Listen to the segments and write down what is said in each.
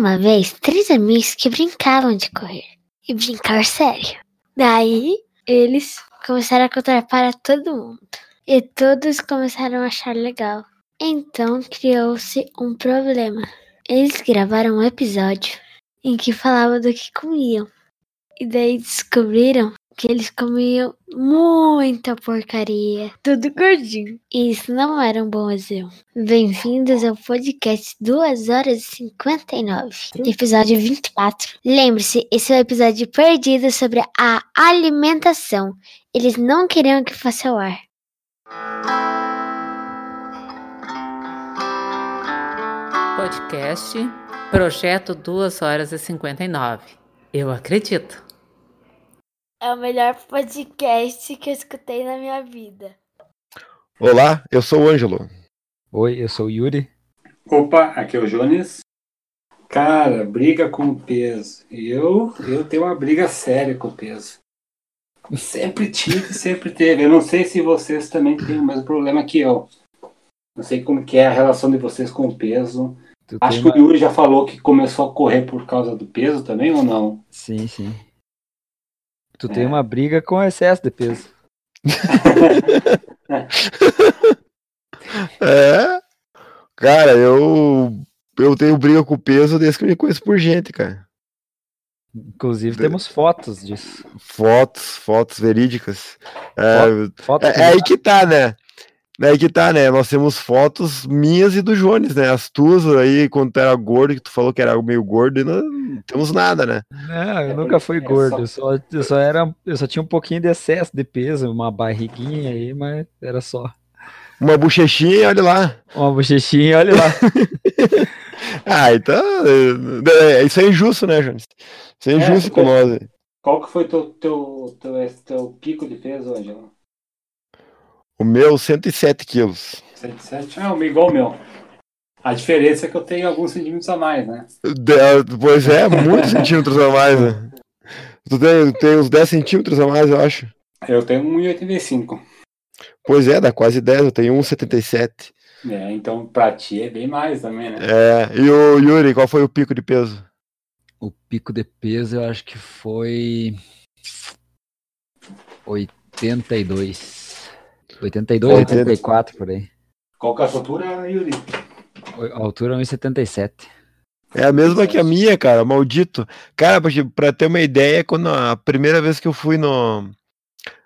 uma vez três amigos que brincavam de correr. E brincar sério. Daí, eles começaram a contar para todo mundo. E todos começaram a achar legal. Então criou-se um problema. Eles gravaram um episódio em que falavam do que comiam. E daí descobriram que eles comiam muita porcaria, tudo gordinho. E isso não era um bom exemplo. Bem-vindos ao podcast 2 horas e 59, episódio 24. Lembre-se, esse é o episódio perdido sobre a alimentação. Eles não queriam que fosse ao ar. Podcast Projeto 2 horas e 59. Eu acredito. É o melhor podcast que eu escutei na minha vida. Olá, eu sou o Ângelo. Oi, eu sou o Yuri. Opa, aqui é o Jones. Cara, briga com o peso. Eu, eu tenho uma briga séria com o peso. Sempre tive, sempre teve. Eu não sei se vocês também têm o mesmo problema que eu. Não sei como que é a relação de vocês com o peso. Tu Acho que o Yuri já falou que começou a correr por causa do peso também ou não? Sim, sim. Tu É. tem uma briga com excesso de peso. É? Cara, eu eu tenho briga com o peso desde que eu me conheço por gente, cara. Inclusive De- temos fotos disso. Fotos, fotos verídicas. É, Fotos é, que é aí que tá, né? É aí que tá, né? Nós temos fotos minhas e do Jones, né? As tuas aí, quando tu era gordo, que tu falou que era meio gordo, e não, não temos nada, né? Não, eu É nunca fui é gordo. só- Eu só, eu só era, eu só tinha um pouquinho de excesso de peso, uma barriguinha aí, mas era só Uma bochechinha, olha lá. uma bochechinha, olha lá. Ah, então. é, é, isso é injusto, né, Jones? Isso é É, injusto com porque- nós. Qual que foi teu, teu, teu, teu pico de peso, Angelo? O meu, 107 quilos. 107? Ah, igual o meu. A diferença é que eu tenho alguns centímetros a mais, né? De- Pois é, muitos centímetros a mais, né? Tu tem, tem uns 10 centímetros a mais, eu acho. Eu tenho 1,85. Pois é, dá quase 10, eu tenho 1,77. É, então pra ti é bem mais também, né? É, e o Yuri, qual foi o pico de peso? O pico de peso eu acho que foi 82. 82, 84 por aí. Qual que é a sua altura, Yuri? A altura é 1,77. É a mesma que a minha, cara, maldito. Cara, pra, te- pra ter uma ideia, quando a primeira vez que eu fui no,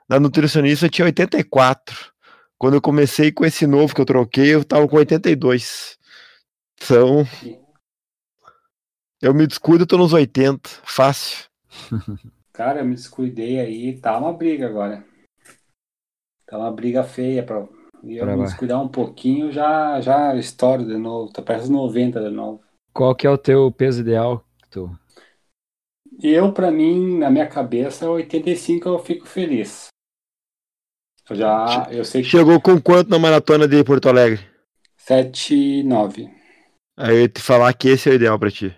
na nutricionista, eu tinha 84. Quando eu comecei com esse novo que eu troquei, eu tava com 82. Então. Eu me descuido, eu tô nos 80. Fácil. Cara, eu me descuidei aí, tá uma briga agora. Tá uma briga feia pra. E eu me descuidar um pouquinho, já, já estouro de novo. Tá perto dos 90 de novo. Qual que é o teu peso ideal? Tu... Eu, pra mim, na minha cabeça, 85 eu fico feliz. Eu já. Eu sei que. Chegou com quanto na maratona de Porto Alegre? 7, 9. Aí eu ia te falar que esse é o ideal pra ti.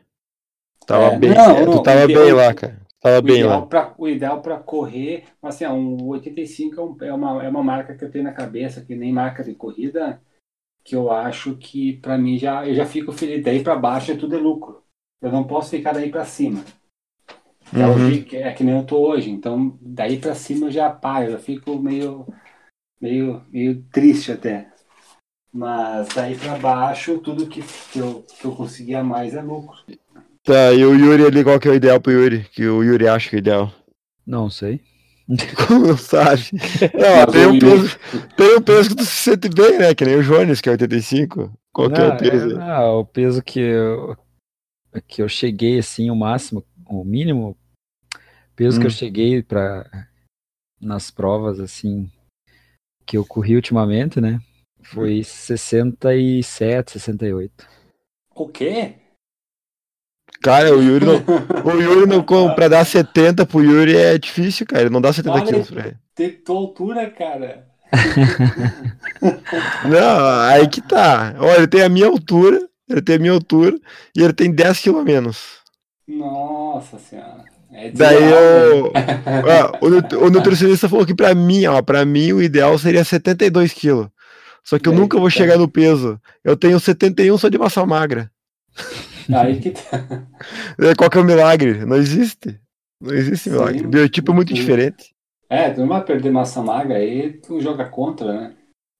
Tava É, bem, não, é, tu não, tava bem lá, cara. O bem o ideal pra correr, assim, ó, um 85 é, um- é uma, é uma marca que eu tenho na cabeça, que nem marca de corrida, que eu acho que pra mim já, eu já fico feliz. Daí pra baixo é tudo é lucro. Eu não posso ficar daí pra cima. É, Uhum. que- é que nem eu tô hoje. Então, daí pra cima eu já paro, eu já fico meio, meio, meio triste até. Mas daí pra baixo, tudo que, que, eu, que eu conseguir a mais é lucro. Tá, e o Yuri ali, qual que é o ideal pro Yuri? Que o Yuri acha que é o ideal. Não sei. Como não sabe? Não, tem o um, peso, tem um peso que tu se sente bem, né? Que nem o Jones, que é 85. Qual que é Não, o peso? não, o peso que eu, que eu cheguei, assim, o máximo, o mínimo peso que eu Hum. cheguei para nas provas, assim, que eu corri ultimamente, né? Foi 67, 68. O quê? Cara, o Yuri não. O Yuri não. com- Pra dar 70 pro Yuri é difícil, cara. Ele não dá 70 Olha quilos pra ele. Tem tua altura, cara. Não, aí que tá. Olha, ele tem a minha altura. Ele tem a minha altura. E ele tem 10 quilos a menos. Nossa senhora. É Daí eu. Ó, o, o nutricionista falou que pra mim, ó, pra mim o ideal seria 72 quilos. Só que eu Eita. nunca vou chegar no peso. Eu tenho 71 só de massa magra. Aí que tá. É, Qual que é o milagre? Não existe. Não existe Sim. milagre. O biotipo é muito Sim. diferente. É, tu não vai perder massa magra aí, tu joga contra, né?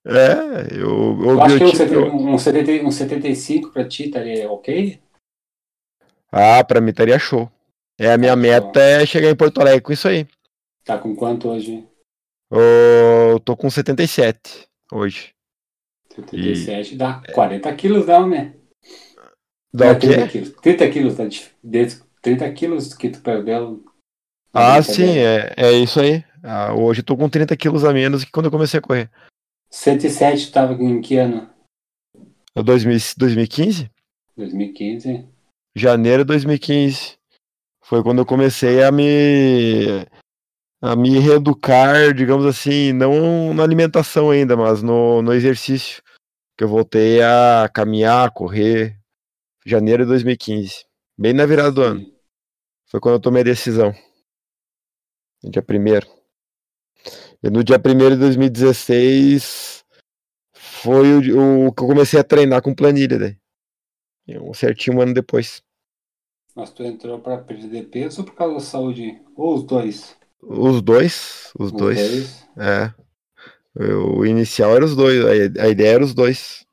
É, eu, Eu acho que um, biotipo. 70, um, 70, um 75 pra ti estaria ok? Ah, pra mim estaria show. É, a minha Tá meta é chegar em Porto Alegre com isso aí. Tá com quanto hoje? Eu tô com 77 hoje. 77, dá 40 quilos, dá, né? Dá Não, o quê? 30 quilos. 30 quilos, tá? de- desde 30 quilos que tu perdeu. Ah, sim, é, é isso aí. Ah, hoje eu tô com 30 quilos a menos que quando eu comecei a correr. 107 tu tava em que ano? É 2000 2015? 2015. Janeiro de 2015. Foi quando eu comecei a me a me reeducar, digamos assim, não na alimentação ainda, mas no, no exercício. Que eu voltei a caminhar, correr. Janeiro de 2015. Bem na virada do ano. Foi quando eu tomei a decisão. No dia 1 E no dia 1 de 2016 foi o, o que eu comecei a treinar com planilha. Daí. E Um certinho um ano depois. Mas tu entrou pra perder peso ou por causa da saúde? Ou os dois? Os dois. Os, Os dois. É. O inicial era os dois. A ideia era os dois.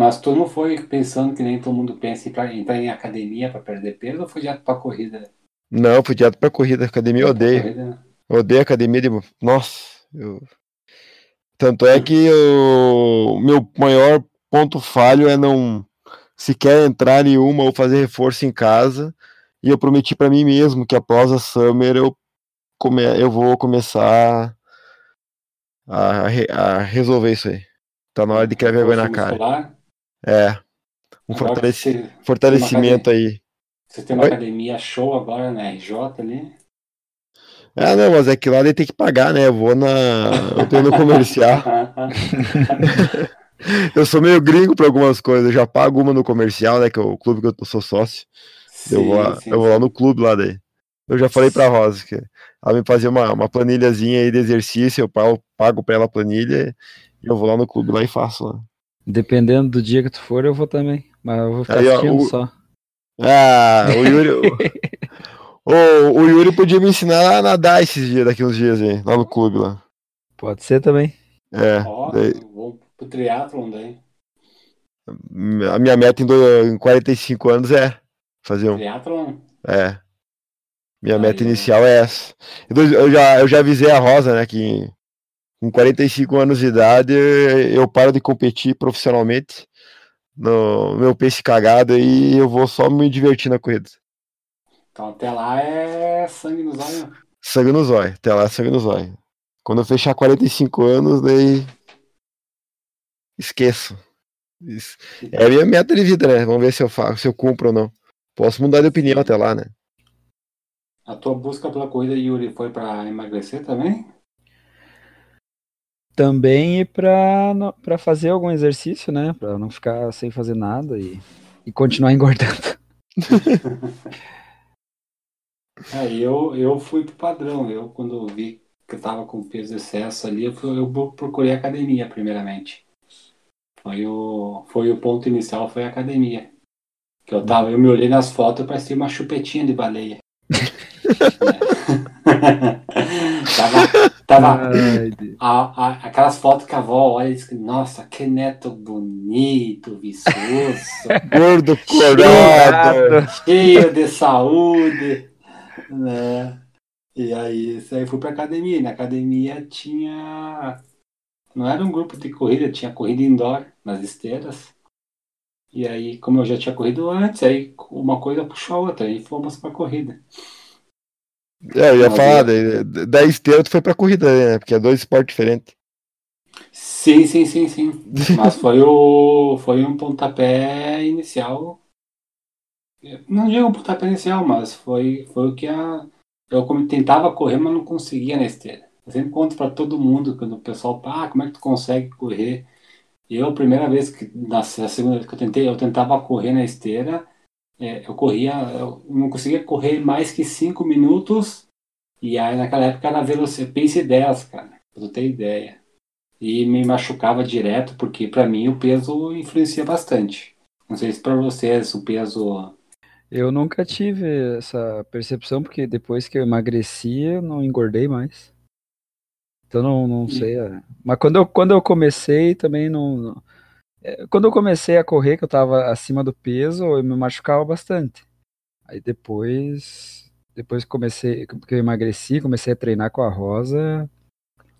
Mas tu não foi pensando que nem todo mundo pensa em pra- entrar em academia pra perder peso ou foi direto pra corrida? Não, fui direto pra corrida. Academia eu odeio. corrida, né? Eu odeio academia de. Nossa. eu- Tanto é que o meu maior ponto falho é não sequer entrar em uma ou fazer reforço em casa. E eu prometi pra mim mesmo que após a Summer eu, come... eu vou começar a, re- a resolver isso aí. Tá na hora de criar vergonha na cara. muscular. É. Um fortaleci- você- fortalecimento aí. Você tem uma Oi? academia show agora na RJ ali. Ah, não, mas é que lá ele tem que pagar, né? Eu vou na. Eu tô no comercial. Eu sou meio gringo pra algumas coisas. Eu já pago uma no comercial, né? Que é o clube que eu sou sócio. eu, vou lá, Sim, sim, eu vou lá no clube lá daí. Eu já falei pra Rosa que ela me fazia uma, uma planilhazinha aí de exercício, eu pago, pago pra ela a planilha e eu vou lá no clube lá e faço lá. Dependendo do dia que tu for, eu vou também. Mas eu vou ficar Aí, ó, assistindo o- só. Ah, o Yuri. o, o Yuri podia me ensinar a nadar esses dias, daqui uns dias aí, lá no clube lá. Pode ser também. É. Ó, daí- vou pro triatlon daí. a minha meta em, do, em 45 anos é fazer um. Triatlon? É. Minha Aí, meta ó. inicial é essa. Eu já, eu já avisei a Rosa, né, que com 45 anos de idade eu paro de competir profissionalmente no meu pace cagado e eu vou só me divertir na corrida. Então até lá é sangue nos olhos. Sangue no zóio, até lá sangue no zóio. Quando eu fechar 45 anos, daí esqueço. Isso. É a minha meta de vida, né? Vamos ver se eu faço, se eu cumpro ou não. Posso mudar de opinião até lá, né? A tua busca pela corrida, Yuri, foi pra emagrecer também? Também não- pra fazer algum exercício, né? Pra não ficar sem fazer nada e, e continuar engordando. É, eu, eu fui pro padrão. Eu, quando vi que eu tava com peso excesso ali, eu, eu procurei academia, primeiramente. Foi o, foi o ponto inicial, foi a academia. Que eu tava, eu me olhei nas fotos, parecia uma chupetinha de baleia. tava, tava, a- a- aquelas fotos que a avó olha e diz que, nossa, que neto bonito, viçoso, Gordo, corado. cheio de saúde, né? E aí, isso aí fui pra academia. E na academia tinha. Não era um grupo de corrida, tinha corrida indoor nas esteiras. E aí, como eu já tinha corrido antes, aí uma coisa puxou a outra, aí fomos pra corrida. É, eu ia Mas falar, daí, da esteira tu foi pra corrida, né? Porque é dois esportes diferentes. Sim, sim, sim, sim. Mas foi o foi um pontapé inicial. Não digo um pontapé inicial, mas foi, foi o que a. Eu como tentava correr, mas não conseguia na esteira. Eu sempre conto para todo mundo, quando o pessoal, ah, como é que tu consegue correr? Eu, a primeira vez que, na a segunda vez que eu tentei, eu tentava correr na esteira, é, eu corria, eu não conseguia correr mais que 5 minutos, e aí naquela época era velocidade, pace 10, cara, pra tu ter ideia e me machucava direto, porque para mim o peso influencia bastante. Não sei se para vocês o peso Eu nunca tive essa percepção, porque depois que eu emagreci, eu não engordei mais. Então não, não sei. é. Mas quando eu, quando eu comecei também não. É, Quando eu comecei a correr, que eu tava acima do peso, eu me machucava bastante. Aí depois. Depois que comecei, que eu emagreci, comecei a treinar com a Rosa,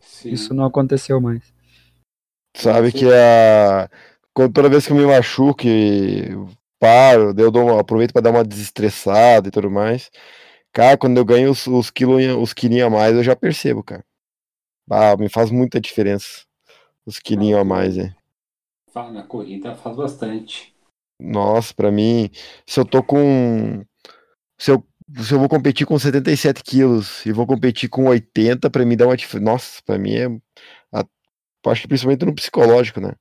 Sim. isso não aconteceu mais. Sabe que a. Toda vez que eu me machuco e paro, eu dou uma- aproveito para dar uma desestressada e tudo mais. Cara, quando eu ganho os, os, quilo, os quilinhos a mais, eu já percebo, cara. Ah, me faz muita diferença. Os quilinhos a mais, é. Na corrida faz bastante. Nossa, pra mim, se eu tô com. Se eu, se eu vou competir com 77 quilos e vou competir com 80, pra mim dá uma diferença. Nossa, pra mim é. a- Acho que principalmente no psicológico, né?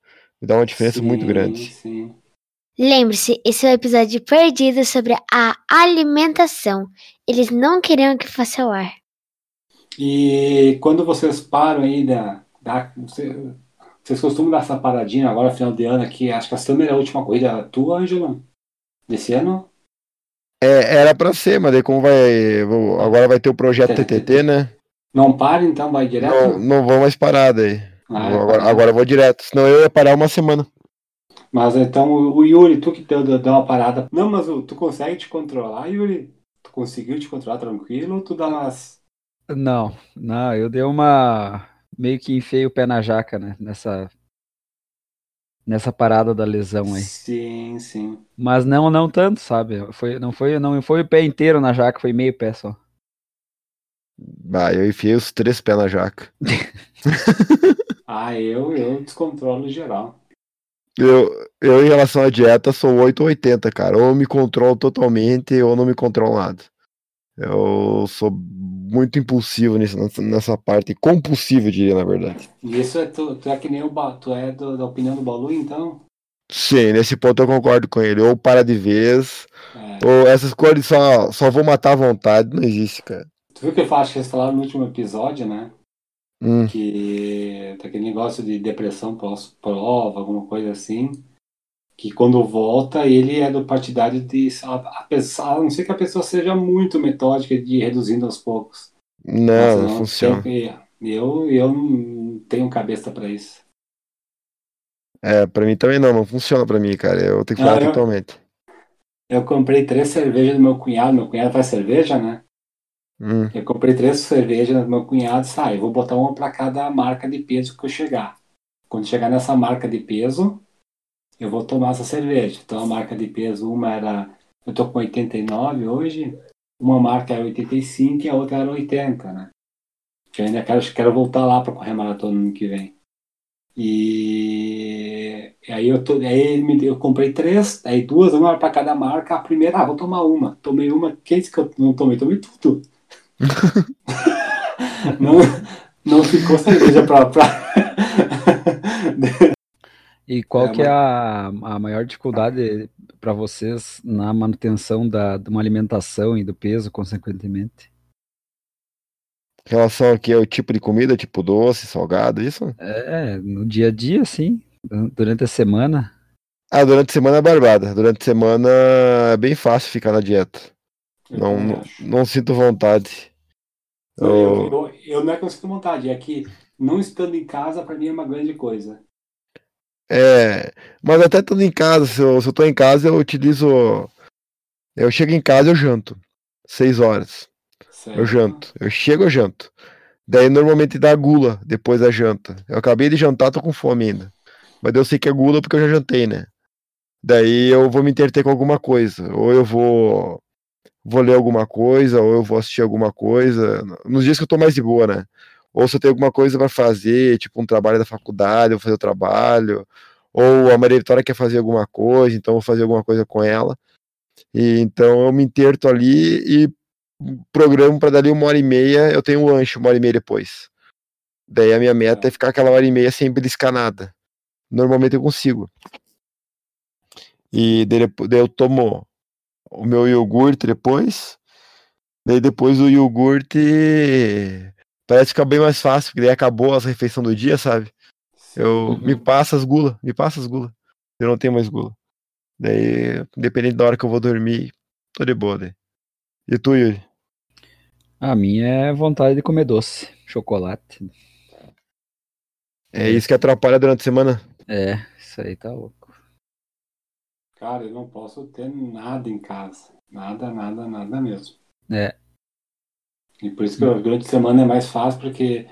Me dá uma diferença muito Sim, grande. Sim. Lembre-se, esse é o episódio perdido sobre a alimentação. Eles não queriam que fosse ao ar. E quando vocês param aí da. da você- vocês costumam dar essa paradinha agora, final de ano aqui? Acho que a Summer é a última corrida tua, Ângela? Desse ano? É, era pra ser, mas daí como vai. vou- Agora vai ter o projeto TTT, né? Não para, então vai direto? Não, não vou mais parar daí. Ah, Vou- agora, agora eu vou direto. Senão eu ia parar uma semana. Mas então, o Yuri, tu que deu, deu uma parada. Não, mas o- tu consegue te controlar, Yuri? Tu conseguiu te controlar tranquilo ou tu dá umas. Não, não, eu dei uma. Meio que enfiei o pé na jaca, né? Nessa. Nessa parada da lesão aí. Sim, sim. Mas não, não tanto, sabe? Foi, não foi, não foi o pé inteiro na jaca, foi meio pé só. Ah, eu enfiei os três pés na jaca. Ah, eu, eu descontrolo geral. Eu, eu, em relação à dieta, sou 8 ou 80, cara. Ou eu me controlo totalmente, ou não me controlo nada. Eu sou muito impulsivo nisso, nessa, parte. Compulsivo, diria, na verdade. E isso é tu, tu é que nem o Ba- tu é do- da opinião do Balu, então? Sim, nesse ponto eu concordo com ele. Ou para de vez, É. ou essas coisas só, só vou matar à vontade. Não existe, cara. Tu viu que eu acho que eles falaram no último episódio, né? Hum, Que daquele negócio de depressão pós-prova, alguma coisa assim. Que quando volta, ele é do partidário de. A, a, não ser que a pessoa seja muito metódica de ir reduzindo aos poucos. não, não funciona. sempre- eu, eu não tenho cabeça pra isso. É, pra mim também não, não funciona pra mim, cara. Eu tenho que parar Ah, eu- totalmente. Eu comprei três cervejas do meu cunhado. Meu cunhado faz cerveja, né? Hum, Eu comprei três cervejas do meu cunhado e sai, vou botar uma para cada marca de peso que eu chegar. Quando chegar nessa marca de peso, eu vou tomar essa cerveja. Então a marca de peso, uma era. Eu tô com 89 hoje, uma marca era 85 e a outra era 80, né? Que eu ainda quero, quero voltar lá para correr maratona no ano que vem. E, aí eu tô, aí eu comprei três, aí duas, uma para cada marca. A primeira, ah, vou tomar uma. Tomei uma, disse que eu não tomei? Tomei tudo. não, não ficou cerveja pra. pra... E qual É, que é a, a maior dificuldade para vocês na manutenção da, de uma alimentação e do peso, consequentemente? em relação aqui ao tipo de comida, tipo doce, salgado, isso? É, no dia a dia, sim, durante a semana. Ah, durante a semana é barbada. Durante a semana é bem fácil ficar na dieta. Eu Não, não, não sinto vontade. Não, eu, Eu- eu, eu não é que eu sinto vontade, é que não estando em casa, pra mim é uma grande coisa. É, mas até estando em casa, se eu, tô em casa, eu utilizo. Eu chego em casa, eu janto. Seis horas. Certo? Eu janto. Eu chego, eu janto. Daí normalmente dá gula depois da janta. Eu acabei de jantar, tô com fome ainda. Mas eu sei que é gula porque eu já jantei, né? Daí eu vou me interter com alguma coisa. Ou eu vou. Vou ler alguma coisa, ou eu vou assistir alguma coisa. Nos dias que eu tô mais de boa, né? Ou se eu tenho alguma coisa pra fazer, tipo um trabalho da faculdade, eu vou fazer o trabalho. Ou a Maria Vitória quer fazer alguma coisa, então eu vou fazer alguma coisa com ela. E então eu me interto ali e programo para dali uma hora e meia, eu tenho um lanche uma hora e meia depois. Daí a minha meta é ficar aquela hora e meia sem beliscar nada. Normalmente eu consigo. E daí, daí eu tomo o meu iogurte depois. Daí depois do iogurte parece ficar bem mais fácil, porque daí acabou as refeições do dia, sabe? Eu me passa as gula, me passa as gula. Eu não tenho mais gula. Daí, dependendo da hora que eu vou dormir, tô de boa daí. E tu, Yuri? A minha é vontade de comer doce, chocolate. É isso que atrapalha durante a semana? É, isso aí tá louco. Cara, eu não posso ter nada em casa. Nada, nada, nada mesmo. É. E por isso que eu- durante a semana é mais fácil, porque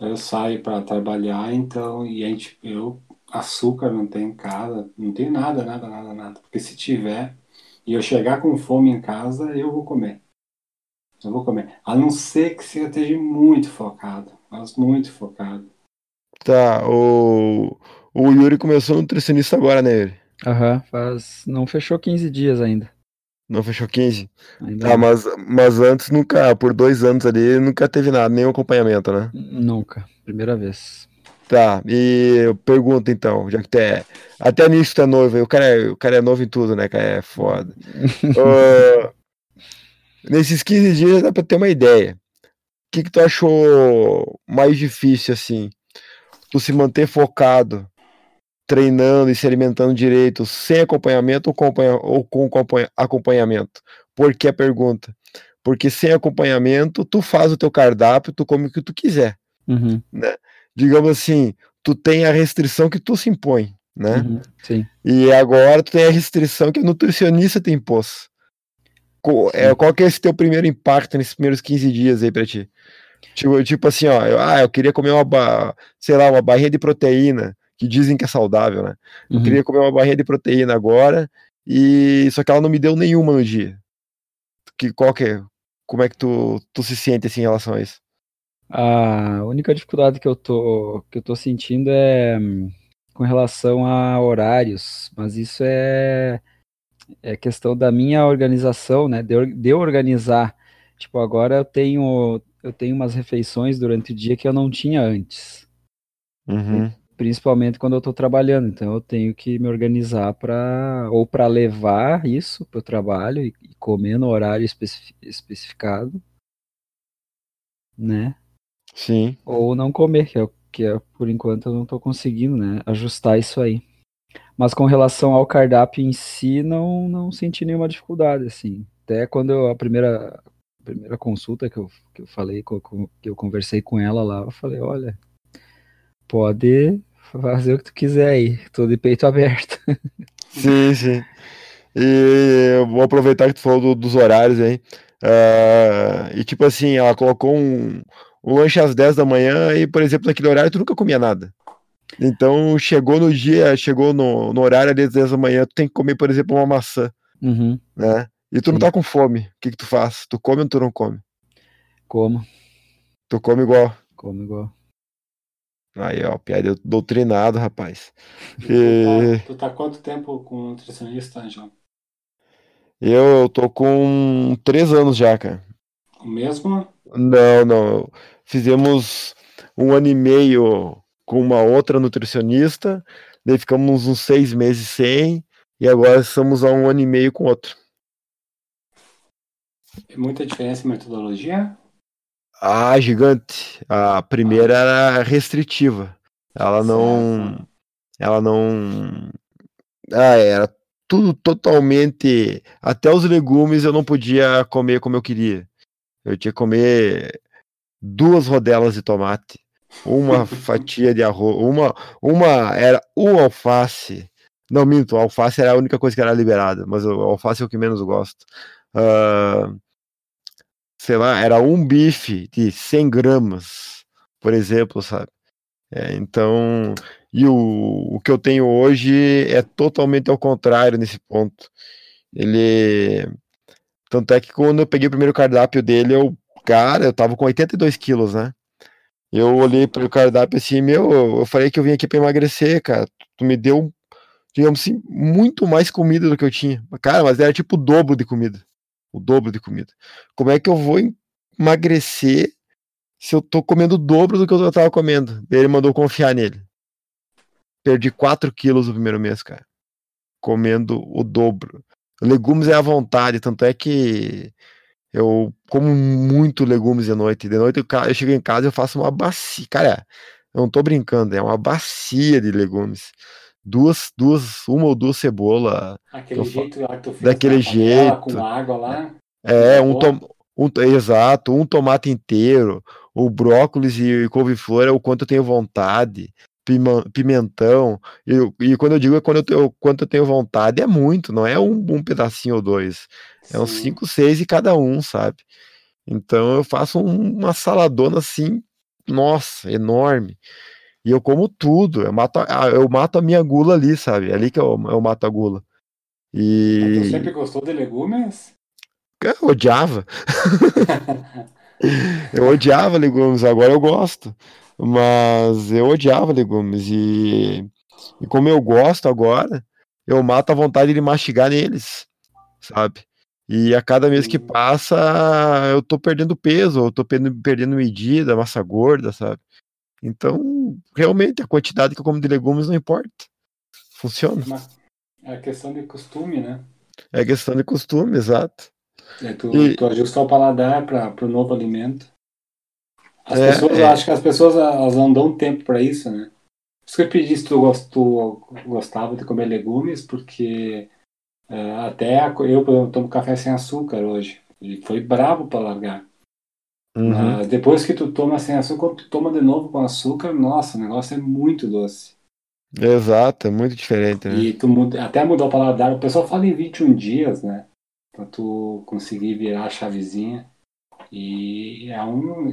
eu saio para trabalhar, então, e a gente, eu, açúcar não tem em casa, não tem nada, nada, nada, nada. Porque se tiver, e eu chegar com fome em casa, eu vou comer. Eu vou comer. A não ser que você esteja muito focado, mas muito focado. Tá, o, o Yuri começou nutricionista agora, né, Yuri? Aham, faz. Não fechou 15 dias ainda. Não fechou 15? Ainda Tá, mas, mas antes nunca, por dois anos ali, nunca teve nada, nenhum acompanhamento, né? Nunca. Primeira vez. Tá, e eu pergunto então, já que tu é. Até nisso tu é noivo, o cara é, o cara é novo em tudo, né, cara? É foda. Ô, nesses 15 dias dá pra ter uma ideia. O que, que tu achou mais difícil, assim? Tu se manter focado, treinando e se alimentando direito, sem acompanhamento ou com, acompanha- ou com acompanha- acompanhamento? Por que a pergunta? Porque sem acompanhamento, tu faz o teu cardápio, tu come o que tu quiser Uhum, digamos assim, tu tem a restrição que tu se impõe, né? uhum, sim. E agora tu tem a restrição que a nutricionista te impôs. Co- é, qual que é esse teu primeiro impacto nesses primeiros 15 dias aí pra ti? Tipo, tipo assim, ó, eu, ah, eu queria comer uma, sei lá, uma barrinha de proteína, que dizem que é saudável, né? Eu Uhum. queria comer uma barrinha de proteína agora, e só que ela não me deu nenhuma no dia. Que, qual que é? Como é que tu, tu se sente assim em relação a isso? A única dificuldade que eu tô, que eu tô sentindo é com relação a horários, mas isso é, é questão da minha organização, né? De, de organizar. Tipo, agora eu tenho, eu tenho umas refeições durante o dia que eu não tinha antes, Uhum. Principalmente quando eu tô trabalhando. Então eu tenho que me organizar para ou para levar isso para o trabalho e, e comer no horário especi- especificado, né? Sim. Ou não comer, que é, o- que é por enquanto eu não tô conseguindo, né, ajustar isso aí. Mas com relação ao cardápio em si, não, não senti nenhuma dificuldade, assim. Até quando eu, a primeira, a primeira consulta que eu, que eu falei, que eu conversei com ela lá, eu falei, olha, pode fazer o que tu quiser aí, tô de peito aberto. Sim, sim. E eu vou aproveitar que tu falou do- dos horários aí. Ah, e tipo assim, ela colocou um, um lanche às 10 da manhã e, por exemplo, naquele horário tu nunca comia nada. Então chegou no dia, chegou no, no horário ali às 10 da manhã, tu tem que comer, por exemplo, uma maçã, Uhum, né? E tu não Sim. tá com fome. O que que tu faz? Tu come ou tu não come? como, Tu come igual. como igual. Aí, ó, piada doutrinado, rapaz. E tu, tá, tu tá quanto tempo com nutricionista, João? eu tô com 3 anos já, cara. O mesmo? Não, não. Fizemos um ano e meio com uma outra nutricionista, daí ficamos uns seis meses sem, e agora estamos há um ano e meio com outro. É muita diferença em metodologia? Ah, gigante. A primeira era restritiva. Ela não. Ela não. Ah, era tudo totalmente. Até os legumes eu não podia comer como eu queria. Eu tinha que comer duas rodelas de tomate, uma fatia de arroz, uma, uma era um alface. Não, minto, o alface era a única coisa que era liberada, mas o alface é o que menos gosto. Ah, sei lá, era um bife de 100 gramas, por exemplo, sabe? É, então, e o, o que eu tenho hoje é totalmente ao contrário nesse ponto. Ele. Tanto é que quando eu peguei o primeiro cardápio dele, eu, cara, eu tava com 82 quilos, né? Eu olhei para o cardápio assim, meu, eu falei que eu vim aqui para emagrecer, cara. Tu me deu, digamos assim, muito mais comida do que eu tinha. Cara, mas era tipo o dobro de comida. O dobro de comida. Como é que eu vou emagrecer se eu tô comendo o dobro do que eu tava comendo? Daí ele mandou confiar nele. Perdi 4 quilos no primeiro mês, cara. Comendo o dobro. Legumes é à vontade, tanto é que eu como muito legumes de noite. De noite eu, chego em casa e eu faço uma bacia. Cara, eu não tô brincando, é uma bacia de legumes. Duas, duas, uma ou duas cebola. Aquele jeito lá que tu fez Daquele jeito. Com água lá. É, um, Boa. tom, um exato, um tomate inteiro, o brócolis e couve-flor é o quanto eu tenho vontade, pimentão, e, e quando eu digo é quando eu tenho, quanto eu tenho vontade, é muito, não é um, um pedacinho ou dois, é uns Sim. cinco, seis em cada um, sabe? Então eu faço um- uma saladona assim, nossa, enorme. E eu como tudo, eu mato, a, eu mato a minha gula ali, sabe? É ali que eu, eu mato a gula. E Tu sempre gostou de legumes? eu odiava. Eu odiava legumes, agora eu gosto. Mas eu odiava legumes. E, e como eu gosto agora, eu mato a vontade de mastigar neles, sabe? E a cada mês que passa, eu tô perdendo peso, eu tô perdendo, perdendo medida, massa gorda, sabe? Então, realmente, a quantidade que eu como de legumes não importa. Funciona. Mas É questão de costume, né? É questão de costume, exato. É tu, E- tu ajustar o paladar para o novo alimento. As É, pessoas, é. acho que as pessoas elas não dão tempo para isso, né? Por isso que eu pedi se tu, gos- tu gostava de comer legumes, porque é, até a- eu, por exemplo, tomo café sem açúcar hoje. E foi brabo para largar. Uhum. Mas depois que tu toma sem açúcar, quando tu toma de novo com açúcar, nossa, o negócio é muito doce. Exato, é muito diferente, né? E tu muda, até mudar o paladar. O pessoal fala em 21 dias, né? Pra tu conseguir virar a chavezinha. E é um.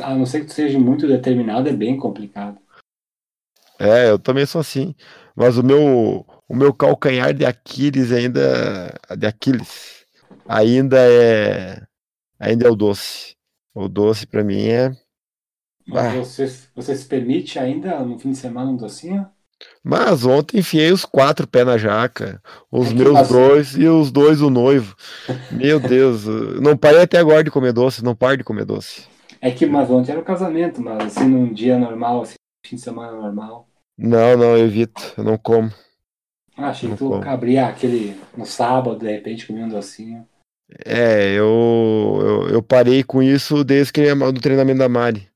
a não ser que tu seja muito determinado, é bem complicado. É, eu também sou assim. Mas o meu, o meu calcanhar de Aquiles ainda, de Aquiles, ainda é, ainda é o doce. O doce pra mim é. Mas Ah. você, você se permite ainda no fim de semana um docinho? Mas ontem enfiei os quatro pés na jaca, os É meus dois e os dois o noivo. Meu Deus, eu não parei até agora de comer doce, não paro de comer doce. É que, mas ontem era o casamento, mas assim, num dia normal, assim, fim de semana normal. Não, não, eu evito, eu não como. Ah, achei Não que tu como. abria aquele no sábado, de repente comia um docinho. É, eu, eu, eu parei com isso desde que do treinamento da Mari.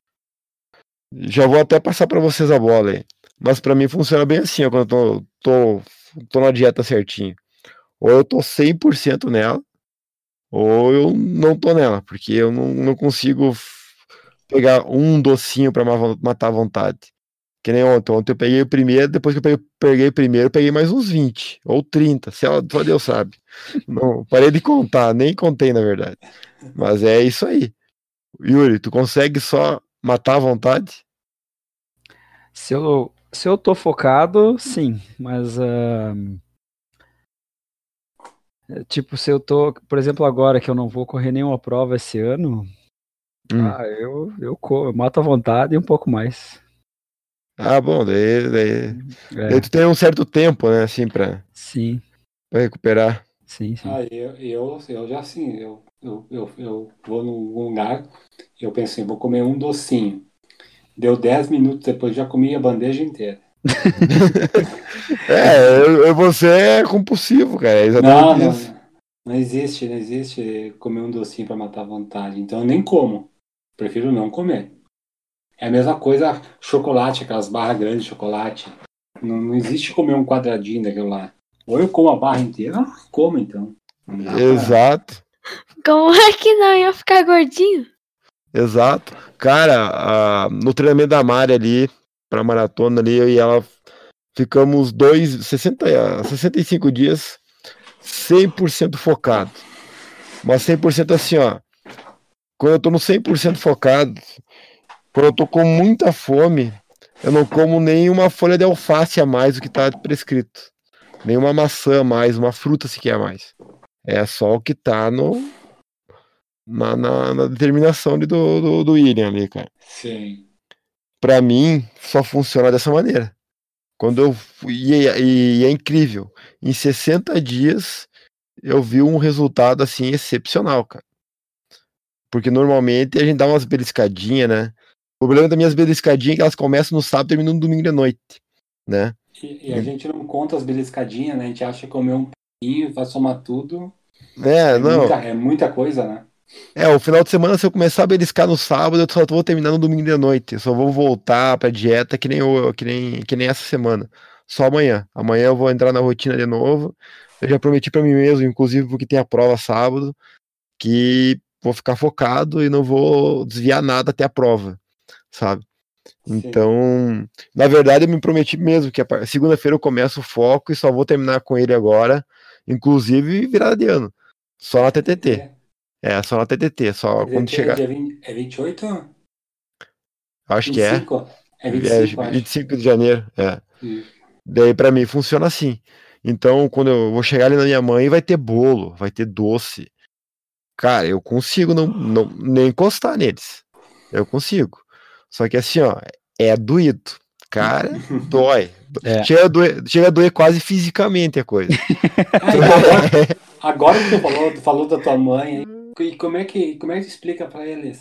Já vou até passar pra vocês a bola aí. Mas pra mim funciona bem assim, ó, quando eu tô, tô, tô na dieta certinho. Ou eu tô 100% nela, ou eu não tô nela, porque eu não, não consigo pegar um docinho pra ma- matar a vontade. Que nem ontem. Ontem eu peguei o primeiro, depois que eu peguei, peguei o primeiro, eu peguei mais uns 20 ou 30, se ela, só Deus sabe. Não, parei de contar, nem contei na verdade. Mas é isso aí. Yuri, tu consegue só matar a vontade? Se eu, se eu tô focado, sim, mas é, tipo, se eu tô, por exemplo, agora que eu não vou correr nenhuma prova esse ano, Hum. ah, eu, eu, eu mato à vontade e um pouco mais. Ah, bom, daí, daí, É, daí tu tem um certo tempo, né, assim, pra, sim, pra recuperar. sim, sim. Ah, eu, eu, eu já assim, eu, eu, eu, eu vou num lugar, eu pensei, vou comer um docinho. Deu 10 minutos depois, já comi a bandeja inteira. É, eu, eu- você é compulsivo, cara, é Não, exatamente não, isso. não existe, não existe comer um docinho para matar a vontade. Então eu nem como. Prefiro não comer. É a mesma coisa chocolate, aquelas barras grandes de chocolate. Não, não existe comer um quadradinho daquilo lá. Ou eu como a barra inteira, ou como então. Pra- Exato, Como é que não ia ficar gordinho? exato. Cara, a- no treinamento da Mari ali, pra maratona ali, eu e ela ficamos dois, 60, a 65 dias 100% focado. Mas 100% assim, ó. Quando eu tô no 100% focado, quando eu tô com muita fome, eu não como nenhuma folha de alface a mais do que tá prescrito. Nenhuma maçã a mais, uma fruta sequer a mais. É só o que tá no, na, na, na determinação ali do, do, do William ali, cara. Sim. Pra mim, só funciona dessa maneira. Quando eu fui, e, é- e é incrível. Em 60 dias eu vi um resultado assim excepcional, cara. Porque normalmente a gente dá umas beliscadinhas, né? O problema das minhas beliscadinhas é que elas começam no sábado e terminam no domingo de noite, né? E, e a gente não conta as beliscadinhas, né? A gente acha que comer um pouquinho, vai somar tudo. É, É, não. muita, é muita coisa, né? É, o final de semana, se eu começar a beliscar no sábado, eu só vou terminar no domingo de noite. Eu só vou voltar pra dieta que nem, eu, que nem, que nem essa semana. só amanhã. Amanhã eu vou entrar na rotina de novo. Eu já prometi para mim mesmo, inclusive porque tem a prova sábado, que vou ficar focado e não vou desviar nada até a prova, sabe? Sim. Então, na verdade, eu me prometi mesmo que segunda-feira eu começo o foco e só vou terminar com ele agora, inclusive virada de ano. Só na TTT. É, só na TTT, só É, quando é chegar. dia 20 é 28? Acho que é. 25? É É, 25, acho. 25 de janeiro, é. Hum. Daí pra mim funciona assim. Então, quando eu vou chegar ali na minha mãe, vai ter bolo, vai ter doce. Cara, eu consigo não, não nem encostar neles. Eu consigo. Só que assim, ó, é doído. Cara, dói. É. Chega, a doer, chega a doer quase fisicamente a coisa. Agora, agora que tu falou, tu falou da tua mãe, e como é que, como é que tu explica pra eles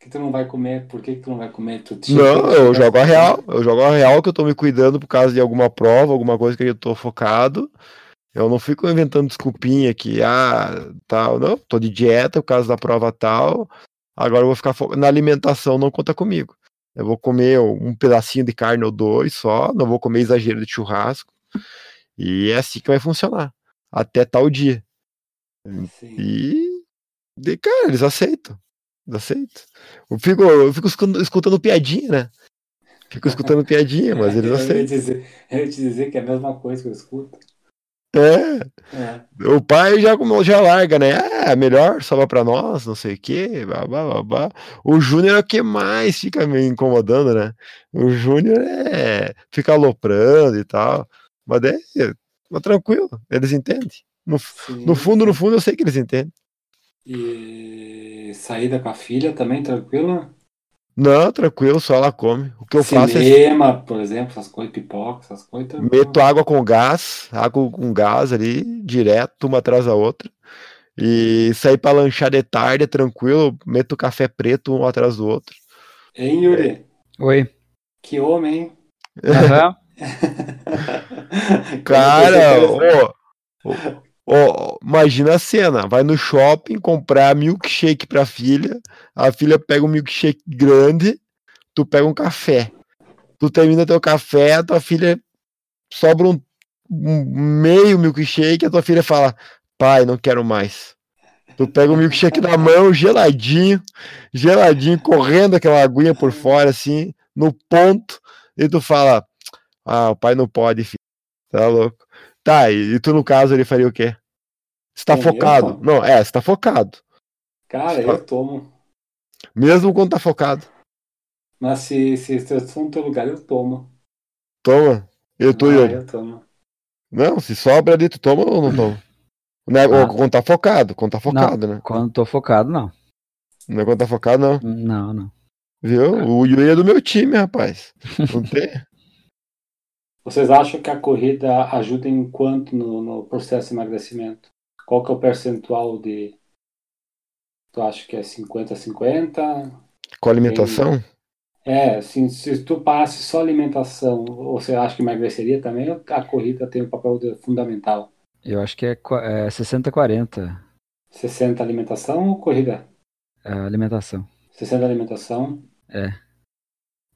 que tu não vai comer? Por que, que tu não vai comer? Tu te- Não, eu jogo a real. Eu jogo a real que eu tô me cuidando por causa de alguma prova, alguma coisa que eu tô focado. Eu não fico inventando desculpinha que, ah, tal, não, tô de dieta por causa da prova tal. Agora eu vou ficar fo... na alimentação, não conta comigo. Eu vou comer um pedacinho de carne ou dois só, não vou comer exagero de churrasco. E é assim que vai funcionar. Até tal dia. Sim. E, de, cara, eles aceitam. Eles aceitam. Eu fico, eu fico escutando, piadinha, né? Fico escutando piadinha, mas eles eu, ia aceitam. dizer, eu ia te dizer que é a mesma coisa que eu escuto. É, É. o pai já, já larga, né? É, melhor, sobra pra nós, não sei o quê. Blá, blá, blá. O Júnior é o que mais fica me incomodando, né? O Júnior é. fica aloprando e tal. Mas é, mas tranquilo, eles entendem. No, Sim. no fundo, no fundo, eu sei que eles entendem. E saída com a filha também, tranquilo? Não, tranquilo, só ela come. O que eu faço é Cinema, por exemplo, essas coisas, pipoca, essas coisas. tranquilo. meto água com gás, água com gás ali, direto, uma atrás da outra. E sair pra lanchar de tarde, é tranquilo, meto café preto um atrás do outro. Hein, Yuri? Oi. Que homem, hein? Aham. Cara, ó, ó, imagina a cena, vai no shopping comprar milkshake pra filha, a filha pega um milkshake grande, tu pega um café. Tu termina teu café, a tua filha sobra um, um meio milkshake, a tua filha fala: "Pai, não quero mais". Tu pega o milkshake na mão, geladinho, geladinho, correndo aquela aguinha por fora assim, no ponto, e tu fala: "Ah, o pai não pode, filho". Tá louco. Tá, e, e tu no caso ele faria o quê? Você tá eu, focado? pô? Não, é, você tá focado. Cara, eu tomo. Mesmo quando tá focado. Mas se, se, eu for no teu lugar, eu tomo. Toma. Eu tô ah, Yuri. eu tomo. Não, se sobra ali, tu toma ou não toma? Né, Ah. ou quando tá focado, quando tá focado, né? Quando tô focado, não. Não é quando tá focado, não. Não, não. Viu? O Yuri é do meu time, rapaz. Não tem. Vocês acham que a corrida ajuda em quanto no, no processo de emagrecimento? Qual que é o percentual de. Tu acha que é 50-50? Com a alimentação? É, assim, se tu passe só alimentação, você acha que emagreceria também? Ou a corrida tem um papel de- fundamental? Eu acho que é, é 60-40 60 alimentação ou corrida? a alimentação. 60 alimentação.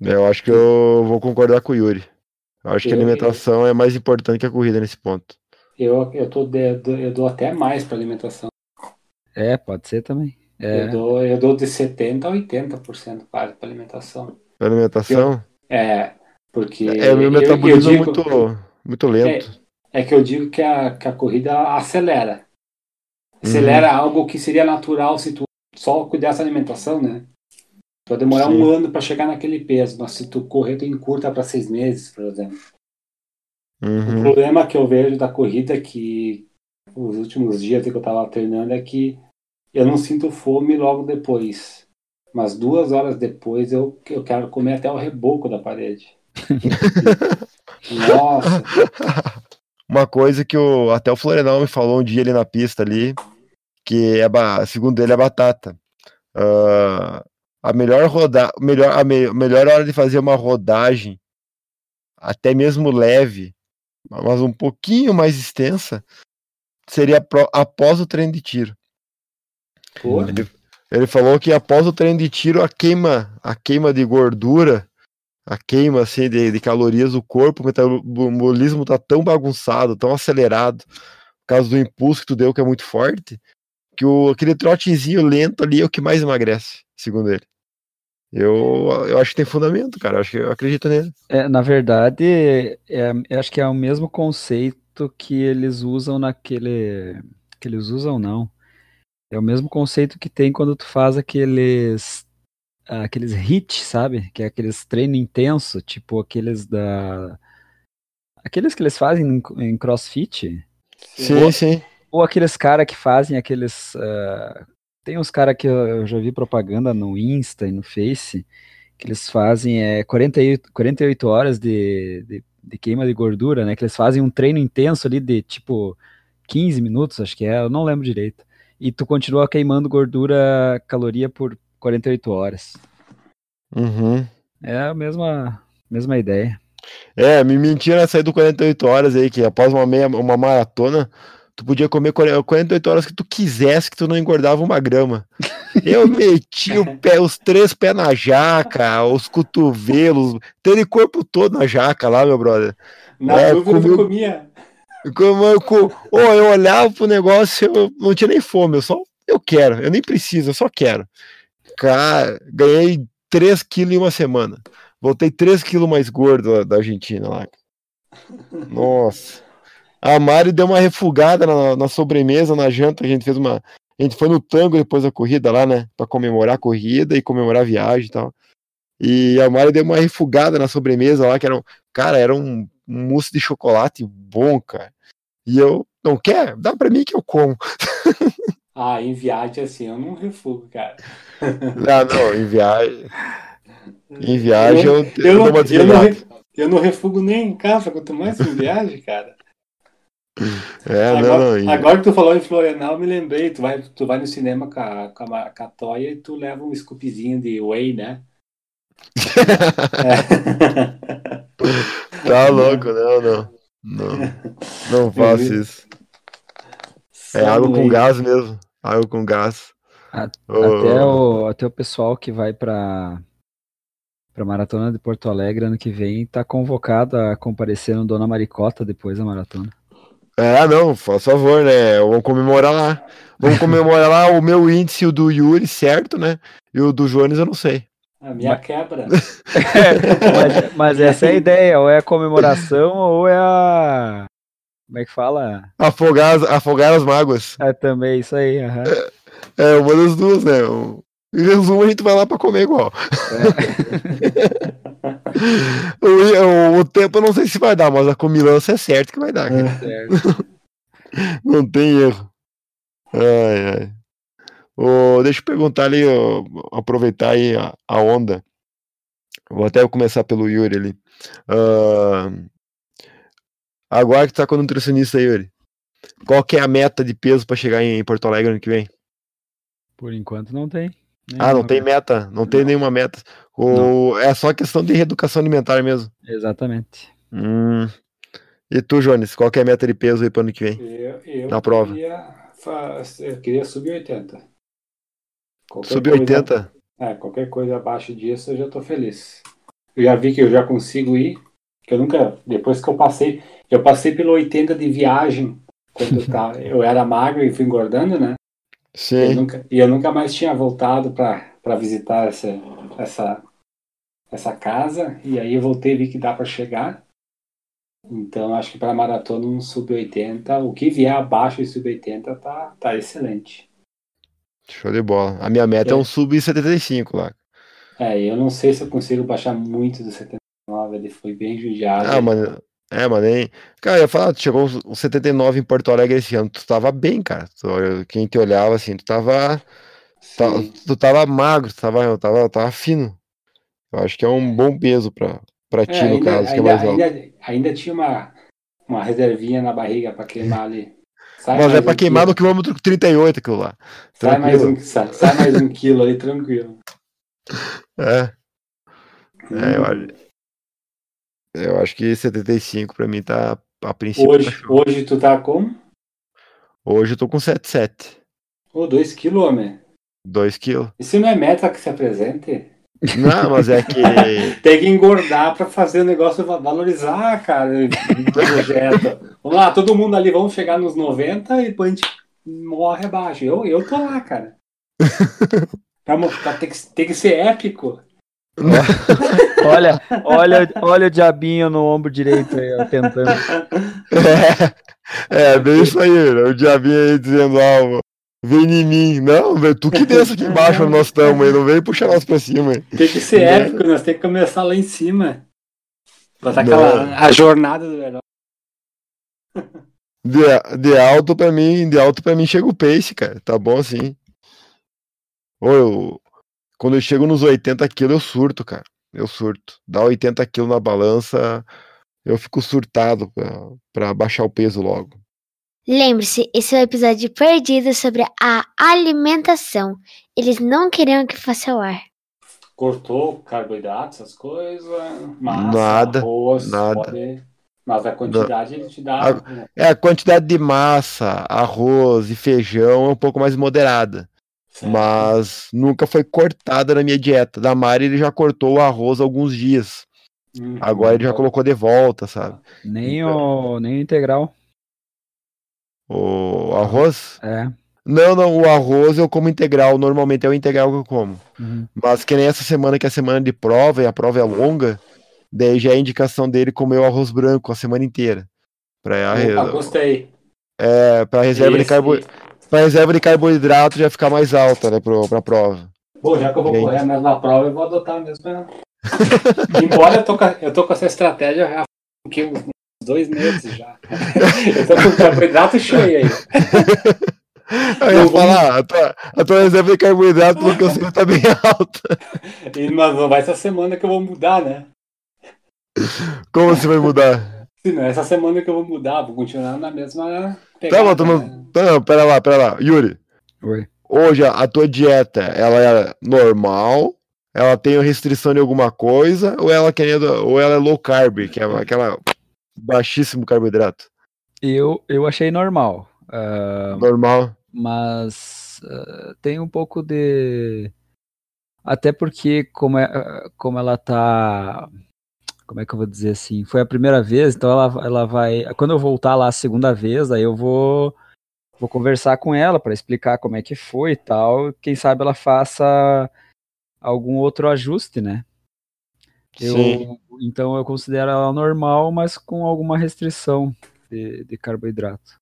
Eu acho que eu vou concordar com o Yuri. Eu acho que a Eu- alimentação é mais importante que a corrida nesse ponto. Eu, eu, tô eu dou até mais para alimentação. É, pode ser também. É, Eu, dou, eu dou de 70% a 80% para para alimentação. A alimentação É, porque. é o meu eu- eu metabolismo digo- muito, muito lento. É que eu digo que a, que a corrida acelera. Acelera algo que seria natural se tu só cuidasse da alimentação, né? Tu vai demorar Sim. um ano para chegar naquele peso, mas se tu correr, tu encurta para seis meses, por exemplo. O Uhum. problema que eu vejo da corrida é que os últimos dias que eu tava treinando é que eu não sinto fome logo depois. Mas duas horas depois eu, eu quero comer até o reboco da parede. Nossa, Uma coisa que o, até o Florenal me falou um dia ali na pista ali, que é, segundo ele é batata. Ah, a melhor roda, melhor, a me- melhor hora de fazer uma rodagem, até mesmo leve, mas um pouquinho mais extensa, seria pro- após o treino de tiro. Ele, ele falou que após o treino de tiro, a queima, a queima de gordura, a queima assim de, de calorias do corpo, o metabolismo tá tão bagunçado, tão acelerado, por causa do impulso que tu deu, que é muito forte, que o, aquele trotezinho lento ali é o que mais emagrece, segundo ele. Eu, eu acho que tem fundamento, cara. Eu acho que eu acredito nele. É, na verdade, é, eu acho que é o mesmo conceito que eles usam naquele. Que eles usam, não. É o mesmo conceito que tem quando tu faz aqueles aqueles hits, sabe? Que é aqueles treino intenso, tipo aqueles da aqueles que eles fazem em, em CrossFit. Sim, ou, sim. Ou aqueles cara que fazem aqueles uh, tem uns cara que eu já vi propaganda no Insta e no Face que eles fazem é 48, 48 horas de, de, de queima de gordura, né? Que eles fazem um treino intenso ali de tipo 15 minutos, acho que é, eu não lembro direito. E tu continua queimando gordura, caloria por 48 horas. Uhum. É a mesma, mesma ideia. É, me mentiram sair do 48 horas aí, que após uma, meia, uma maratona, tu podia comer 48 horas que tu quisesse, que tu não engordava uma grama. Eu meti o pé, os três pés na jaca, os cotovelos, teve corpo todo na jaca lá, meu brother. Na é, dúvida eu comia. Como eu, com, oh, eu olhava pro negócio, eu não tinha nem fome, eu só eu quero, eu nem preciso, eu só quero. Cara, ganhei 3 quilos em uma semana. Voltei 3 quilos mais gordo da Argentina lá. Nossa. A Mari deu uma refugada na, na, sobremesa, na janta. A gente fez uma. A gente foi no tango depois da corrida lá, né? Pra comemorar a corrida e comemorar a viagem e tal. E a Mari deu uma refugada na sobremesa lá, que era um. Cara, era um, mousse de chocolate bom, cara. E eu, não quer? Dá pra mim que eu como. Ah, em viagem assim, eu não refugo, cara. Não, não, em viagem. Em viagem eu, eu, eu, eu, não, eu, não, eu não refugo nem em casa, quanto mais em viagem, cara. É, agora, não, não. Agora que tu falou em Florianal, me lembrei, tu vai, tu vai no cinema com a, com a, com a Toya e tu leva um scoopzinho de whey, né? é. Tá louco, não, não. Não, não faço isso. É água com gás mesmo. Água com gás. A, oh. até, o, até o pessoal que vai para para Maratona de Porto Alegre ano que vem está convocado a comparecer no Dona Maricota depois da maratona. É, não, faz favor, né? Vamos comemorar lá. Vamos comemorar lá o meu índice o do Yuri, certo, né? E o do Jones eu não sei. A minha mas... quebra. mas, mas, essa é a ideia, ou é a comemoração ou é a como é que fala? Afogar as, afogar as mágoas. É também, isso aí. Uhum. É, é, uma das duas, né? Em resumo, a gente vai lá para comer igual. É. o, o, o, tempo eu não sei se vai dar, mas a comilança é certo que vai dar. É. não tem erro. Ai, ai. Oh, deixa eu perguntar ali, oh, aproveitar aí a, a, onda. Vou até começar pelo Yuri ali. Uh, Agora que tá com o nutricionista, Yuri. Qual que é a meta de peso para chegar em Porto Alegre ano que vem? Por enquanto não tem. Ah, não tem meta, não, não. tem nenhuma meta. Ou é só questão de reeducação alimentar mesmo. Exatamente. Hum. E tu, Jones, qual que é a meta de peso aí para ano que vem? Eu, eu na prova. Queria, eu queria subir 80. subir 80? É, qualquer coisa abaixo disso eu já tô feliz. Eu já vi que eu já consigo ir, que eu nunca, depois que eu passei, eu passei pelo 80 de viagem, quando eu, tava, eu era magro e fui engordando, né? Sim. E eu nunca, e eu nunca mais tinha voltado para visitar essa, essa, essa casa, e aí eu voltei e vi que dá para chegar. Então acho que para maratona um sub-80, o que vier abaixo de sub-80 tá, tá excelente. Show de bola. A minha meta é, é um sub-75 lá. É, eu não sei se eu consigo baixar muito do 79, ele foi bem judiado. Ah, mano, é, mano, nem. Cara, eu ia falar, tu chegou os 79 em Porto Alegre esse ano, tu tava bem, cara. Tu, quem te olhava assim, tu tava. Tu, tu tava magro, tu tava, tava, tava fino. Eu acho que é um bom peso pra, pra ti, é, no ainda, caso, ainda, que é mais alto. Ainda, ainda tinha uma, uma reservinha na barriga pra queimar ali. Sai Mas é pra um queimar quilo. no quilômetro 38 aquilo lá. Sai mais, um, sai, sai mais um quilo ali, tranquilo. É. É, eu acho. Eu acho que 75 pra mim tá a princípio. Hoje, tá hoje tu tá com? Hoje eu tô com 77. Ô, 2 kg, homem. 2 kg. Isso não é meta que se apresente? Não, mas é que. Tem que engordar pra fazer o negócio va- valorizar, cara, o projeto. Vamos lá, todo mundo ali, vamos chegar nos 90 e depois a gente morre abaixo. Eu, eu tô lá, cara. Pra, pra ter, que, ter que ser épico. Olha, olha, olha o diabinho no ombro direito aí, ó, tentando. É, é bem isso aí, né? o diabinho aí dizendo, ah, vem em mim. Não, velho, tu que desce aqui embaixo onde nós estamos aí, não vem puxar nós pra cima. aí. Tem que ser épico, nós temos que começar lá em cima. Botar aquela a jornada do herói. De, de alto pra mim, de alto pra mim chega o pace, cara. Tá bom assim. Ô, eu, quando eu chego nos 80 quilos, eu surto, cara. Eu surto. Dá 80 quilos na balança, eu fico surtado pra, pra baixar o peso logo. Lembre-se, esse é o episódio perdido sobre a alimentação. Eles não queriam que fosse ao ar. Cortou carboidrato, essas coisas. Massa, Nada, arroz, nada. pode- Mas a quantidade ele te dá. né? É, a quantidade de massa, arroz e feijão é um pouco mais moderada. Certo. Mas nunca foi cortada na minha dieta. Da Mari ele já cortou o arroz há alguns dias. Uhum. Agora ele já colocou de volta, sabe? Nem o, nem o integral. O arroz? É. Não, não, o arroz eu como integral. Normalmente é o integral que eu como. Uhum. Mas que nem essa semana, que é a semana de prova, e a prova é longa, daí já é indicação dele comer o arroz branco a semana inteira. Pra, Opa, gostei. é, pra, reserva de Esse- carbo, pra reserva de carboidrato já ficar mais alta, né, pro, pra prova. Pô, já que eu vou correr a mesma prova, eu vou adotar a mesma. Embora eu tô, com, a- eu tô com essa estratégia há uns dois meses já. eu tô com o carboidrato cheio aí. Eu ia Não, vamos- falar, a tua, a tua reserva de carboidrato, eu sei, tá bem alta. E, mas não vai essa semana que eu vou mudar, né? Como você vai mudar? Se não, essa semana que eu vou mudar, vou continuar na mesma Tá pegada. bom, tá bom. né? Não, pera lá, pera lá. Yuri, Oi. hoje a, tua dieta, ela é normal? Ela tem restrição de alguma coisa? Ou ela, querendo, ou ela é low carb, que é aquela baixíssimo carboidrato? Eu, eu achei normal. ah, Normal. mas ah, tem um pouco de. Até porque, como, é, ah, como ela tá. Como é que eu vou dizer assim? Foi a primeira vez, então ela, ela vai. Quando eu voltar lá a segunda vez, aí eu vou. Vou conversar com ela para explicar como é que foi e tal. Quem sabe ela faça algum outro ajuste, né? Eu, Sim. então eu considero ela normal, mas com alguma restrição de, de carboidrato.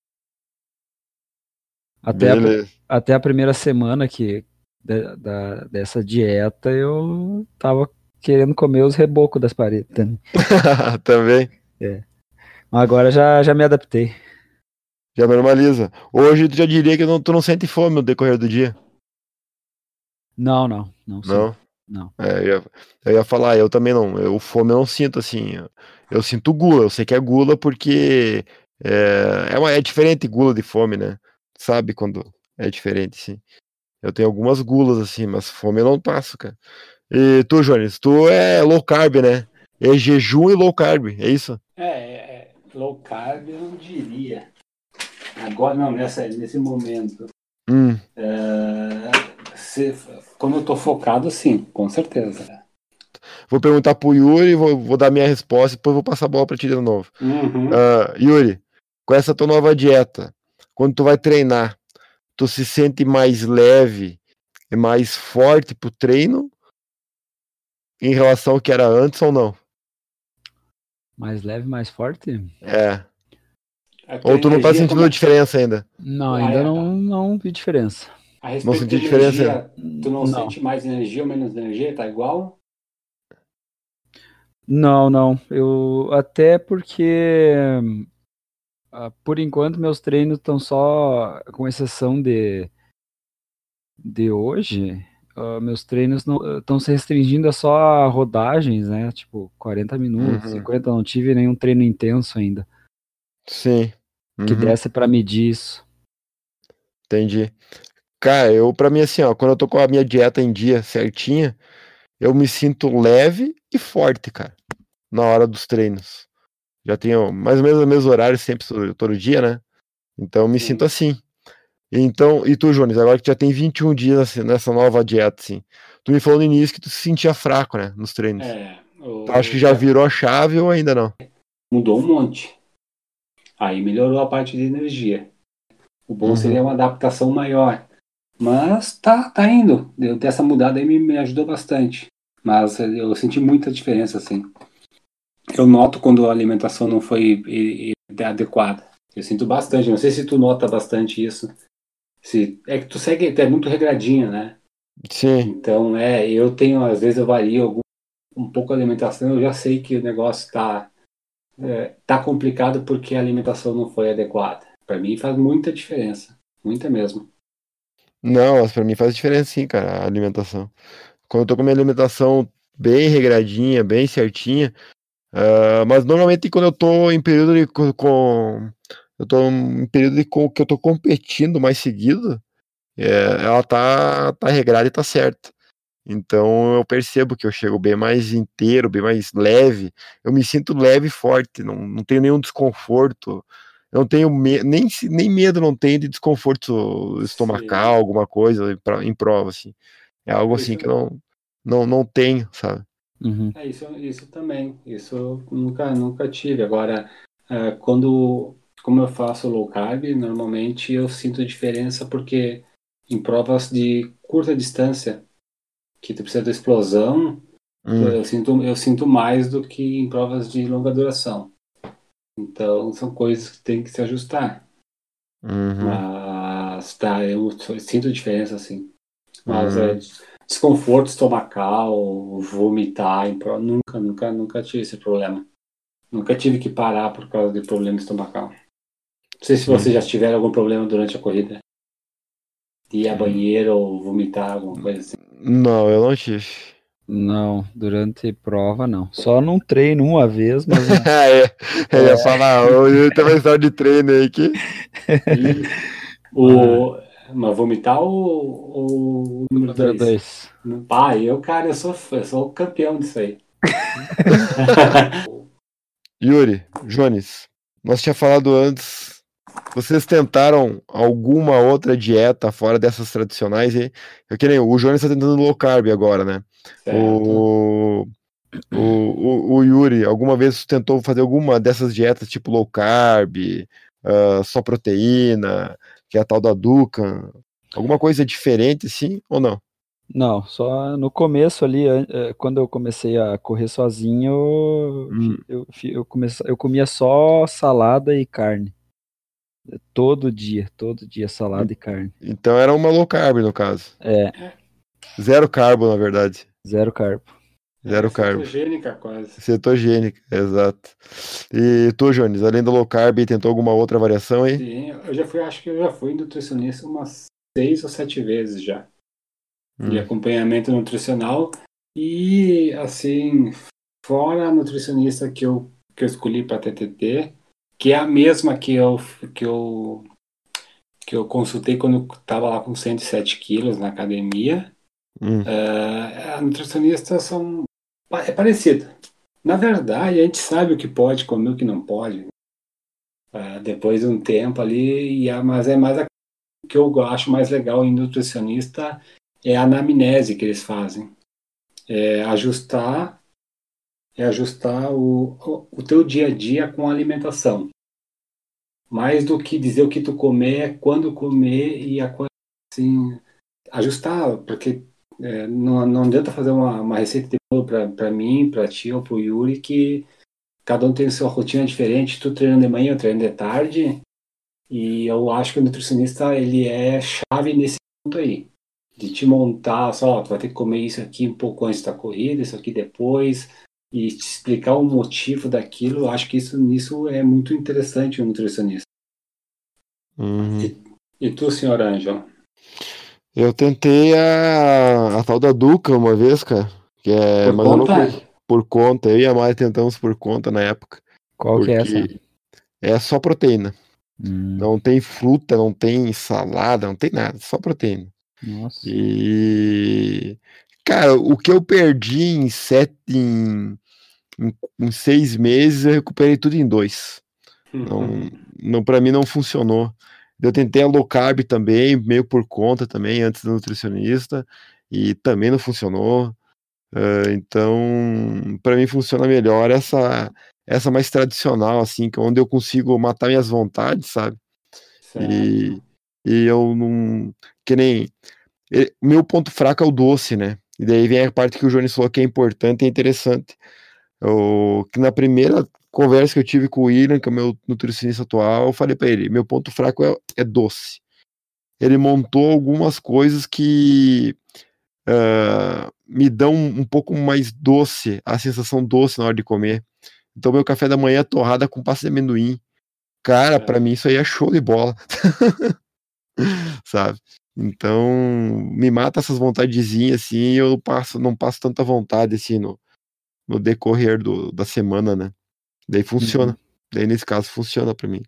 Até a, até a primeira semana que da, da- dessa dieta eu tava querendo comer os rebocos das paredes. também. Também. Mas agora já, já me adaptei. Já normaliza. Hoje tu já diria que não, tu não sente fome no decorrer do dia. Não, não, não. Não? Não. É, eu, ia, eu ia falar, eu também não. Eu fome eu não sinto assim. Eu, eu sinto gula, eu sei que é gula porque é, é, uma, é diferente gula de fome, né? Sabe quando é diferente, sim. Eu tenho algumas gulas assim, mas fome eu não passo, cara. E tu, Jones, tu é low carb, né? É jejum e low carb, é isso? É, é, é, low carb eu não diria. Agora não, nessa, nesse momento. Hum, É, se- quando eu tô focado, sim, com certeza. vou perguntar pro Yuri, vou, vou dar minha resposta e depois vou passar a bola pra ti de novo. Uhum. Ah, Yuri, com essa tua nova dieta, quando tu vai treinar, tu se sente mais leve e mais forte pro treino em relação ao que era antes ou não? Mais leve, mais forte? É. Ou tu não tá sentindo como é- diferença ainda? Não, Ah, ainda é, não, não vi diferença. A respeito senti de diferença, energia, tu não, Não. sente mais energia ou menos energia? Tá igual? Não, não. Eu até porque ah, por enquanto meus treinos estão só, com exceção de de hoje, ah, meus treinos estão se restringindo a só rodagens, né? Tipo 40 minutos, Uhum. 50, não tive nenhum treino intenso ainda Sim. que Uhum, desse pra medir isso. entendi. Cara, eu, pra mim, assim, ó, quando eu tô com a minha dieta em dia certinha, eu me sinto leve e forte, cara, na hora dos treinos. Já tenho mais ou menos o mesmo horário sempre, todo todo dia, né? Então eu me Sim. sinto assim. Então, e tu, Jones, agora que já tem 21 dias assim, nessa nova dieta, assim, tu me falou no início que tu se sentia fraco, né, nos treinos. É, Tu acha que já virou a chave ou ainda não? mudou um monte. Aí melhorou a parte de energia. O bom Uhum. seria uma adaptação maior. Mas tá, tá indo. Dessa mudada aí me, me ajudou bastante. Mas eu senti muita diferença, assim. Eu noto quando a alimentação não foi eh, eh, adequada. Eu sinto bastante. Não sei se tu nota bastante isso. Se, é que tu segue, tu é muito regradinha, né? Sim. Então, é, eu tenho, às vezes eu vario algum, um pouco a alimentação, eu já sei que o negócio tá, é, tá complicado porque a alimentação não foi adequada. Para mim faz muita diferença, muita mesmo. Não, mas pra mim faz diferença sim, cara, a alimentação. Quando eu tô com a minha alimentação bem regradinha, bem certinha, ah, mas normalmente quando eu tô em período de co- com, eu tô em período de que eu tô competindo mais seguido, é, ela tá, tá regrada e tá certa. Então eu percebo que eu chego bem mais inteiro, bem mais leve. Eu me sinto leve e forte, não, não tenho nenhum desconforto. Eu não tenho me- nem, nem medo não tenho de desconforto estomacal, Sim. alguma coisa em pra- em prova, assim. É algo assim Isso- que eu não, não, não tenho, sabe? Uhum. É, isso, isso também, isso eu nunca, nunca tive. Agora, é, quando, como eu faço low carb, normalmente eu sinto diferença porque em provas de curta distância, que tu precisa de explosão, Hum, Eu sinto, eu sinto mais do que em provas de longa duração. Então, são coisas que tem que se ajustar. uhum, Mas, tá, eu sinto diferença, assim. Mas Uhum. é desconforto estomacal, vomitar, em prova, nunca, nunca, nunca tive esse problema. Nunca tive que parar por causa de problema estomacal. Não sei se vocês já tiveram algum problema durante a corrida. Ir a banheiro ou vomitar, alguma coisa assim. Não, eu não tive. Não, durante prova não. Só num treino uma vez, mas é, eu ia falar, eu tenho uma história de treino aí que. O, mas vomitar ou, ou o número Número 2? dois. Pá, eu, cara, eu sou, eu sou o campeão disso aí. Yuri, Jones, nós tinha falado antes. Vocês tentaram alguma outra dieta fora dessas tradicionais? Eu que nem o Jones está tentando low carb agora, né? certo. O, o, o, o Yuri, alguma vez tentou fazer alguma dessas dietas tipo low carb, ah, só proteína, que é a tal da Dukan? Alguma coisa diferente assim ou não? Não, só no começo ali, eh, quando eu comecei a correr sozinho, Hum. eu, eu, comece- eu comia só salada e carne. Todo dia, todo dia salada e carne. Então era uma low carb no caso. É, Zero carbo, na verdade. zero carbo. Zero carbo. Cetogênica, quase. Cetogênica, exato. E tu, Jones, além do low carb, tentou alguma outra variação aí? Sim, eu já fui, acho que eu já fui nutricionista umas seis ou sete vezes já. De Hum. acompanhamento nutricional. E, assim, fora a nutricionista que eu, que eu escolhi para TTT, que é a mesma que eu, que eu, que eu consultei quando estava lá com 107 quilos na academia. Hum. É, a nutricionista são é parecida. Na verdade, a gente sabe o que pode comer, o que não pode. É, depois de um tempo ali, e mas é mais a, o que eu acho mais legal em nutricionista é a anamnese que eles fazem. É ajustar é ajustar o, o, teu dia a dia com a alimentação. Mais do que dizer o que tu comer, quando comer e a assim, ajustar, porque é, não, não adianta fazer uma, uma receita de bolo para mim, para ti ou para o Yuri, que cada um tem sua rotina diferente. Tu treina de manhã, eu treino de tarde. E eu acho que o nutricionista ele é chave nesse ponto aí. De te montar, só, tu vai ter que comer isso aqui um pouco antes da corrida, isso aqui depois, e te explicar o motivo daquilo. Eu acho que isso nisso é muito interessante o nutricionista. Uhum. E tu, senhor Ângelo? Eu tentei a, a tal da Duca uma vez, cara. Que é, Por mas eu não conta? por conta. Eu e a Mari tentamos por conta na época. Qual que é essa? É só proteína. Hum, Não tem fruta, não tem salada, não tem nada, só proteína. nossa. E cara, o que eu perdi em sete, em, em, em seis meses, eu recuperei tudo em dois. Não, não para mim não funcionou. Eu tentei a low carb também, meio por conta também, antes do nutricionista, e também não funcionou. Uh, então, para mim funciona melhor essa essa mais tradicional, assim, que é onde eu consigo matar minhas vontades, sabe? E, e eu não. Que nem. meu ponto fraco é o doce, né? E daí vem a parte que o Jones falou que é importante e interessante. Eu, que na primeira conversa que eu tive com o William, que é o meu nutricionista atual, eu falei para ele: meu ponto fraco é, é doce. Ele montou algumas coisas que uh, me dão um pouco mais doce, a sensação doce na hora de comer. Então, meu café da manhã é torrada com pasta de amendoim. Cara, é. para mim isso aí é show de bola. Sabe? Então, me mata essas vontadezinhas assim, eu passo, não passo tanta vontade assim no, no decorrer do, da semana, né? Daí funciona. Uhum. Daí nesse caso funciona para mim.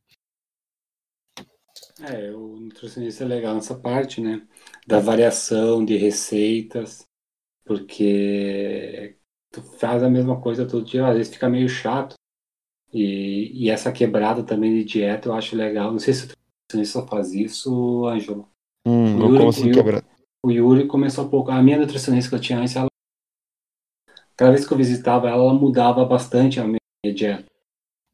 É, o nutricionista é legal nessa parte, né? Da variação de receitas, porque tu faz a mesma coisa todo dia, às vezes fica meio chato. E, e essa quebrada também de dieta eu acho legal. Não sei se o nutricionista faz isso, Ângelo. Hum, o, Yuri, assim quebrar? o Yuri começou um pouco. A minha nutricionista que eu tinha antes, ela, cada vez que eu visitava ela, ela mudava bastante a minha dieta.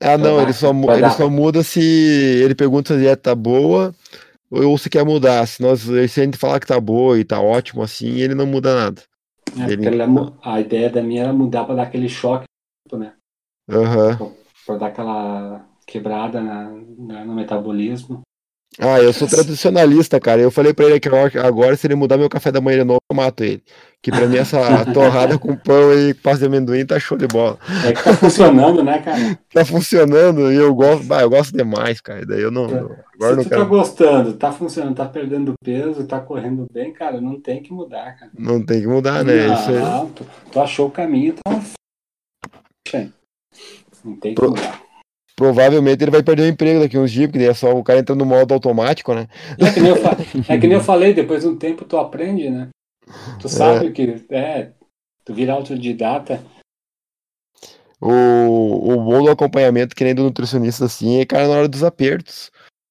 Ah, não, ele só, ele só muda se ele pergunta se a dieta tá boa ou se quer mudar. Se, nós, se a gente falar que tá boa e tá ótimo assim, ele não muda nada. É, ele... a ideia da minha era mudar para dar aquele choque, né? Uhum. Para dar aquela quebrada na, na, no metabolismo. Ah, eu sou tradicionalista, cara. Eu falei pra ele que agora, se ele mudar meu café da manhã de novo, eu mato ele. Que pra mim essa torrada com pão e pasta de amendoim tá show de bola. É que tá funcionando, né, cara? tá funcionando e eu gosto, bah, eu gosto demais, cara. Daí eu não. É. Agora se não tu quero... tá gostando, tá funcionando, tá perdendo peso, tá correndo bem, cara, não tem que mudar, cara. Não tem que mudar, né? Não, Isso aí... tu, tu achou o caminho, então. Não tem que Pro... mudar provavelmente ele vai perder o emprego daqui uns dias, porque é só o cara entrando no modo automático, né? É que nem eu, fa... é que nem eu falei, depois de um tempo tu aprende, né? Tu sabe é. que é, tu vira autodidata. O, o bom do acompanhamento, que nem do nutricionista, assim, é, cara, na hora dos apertos.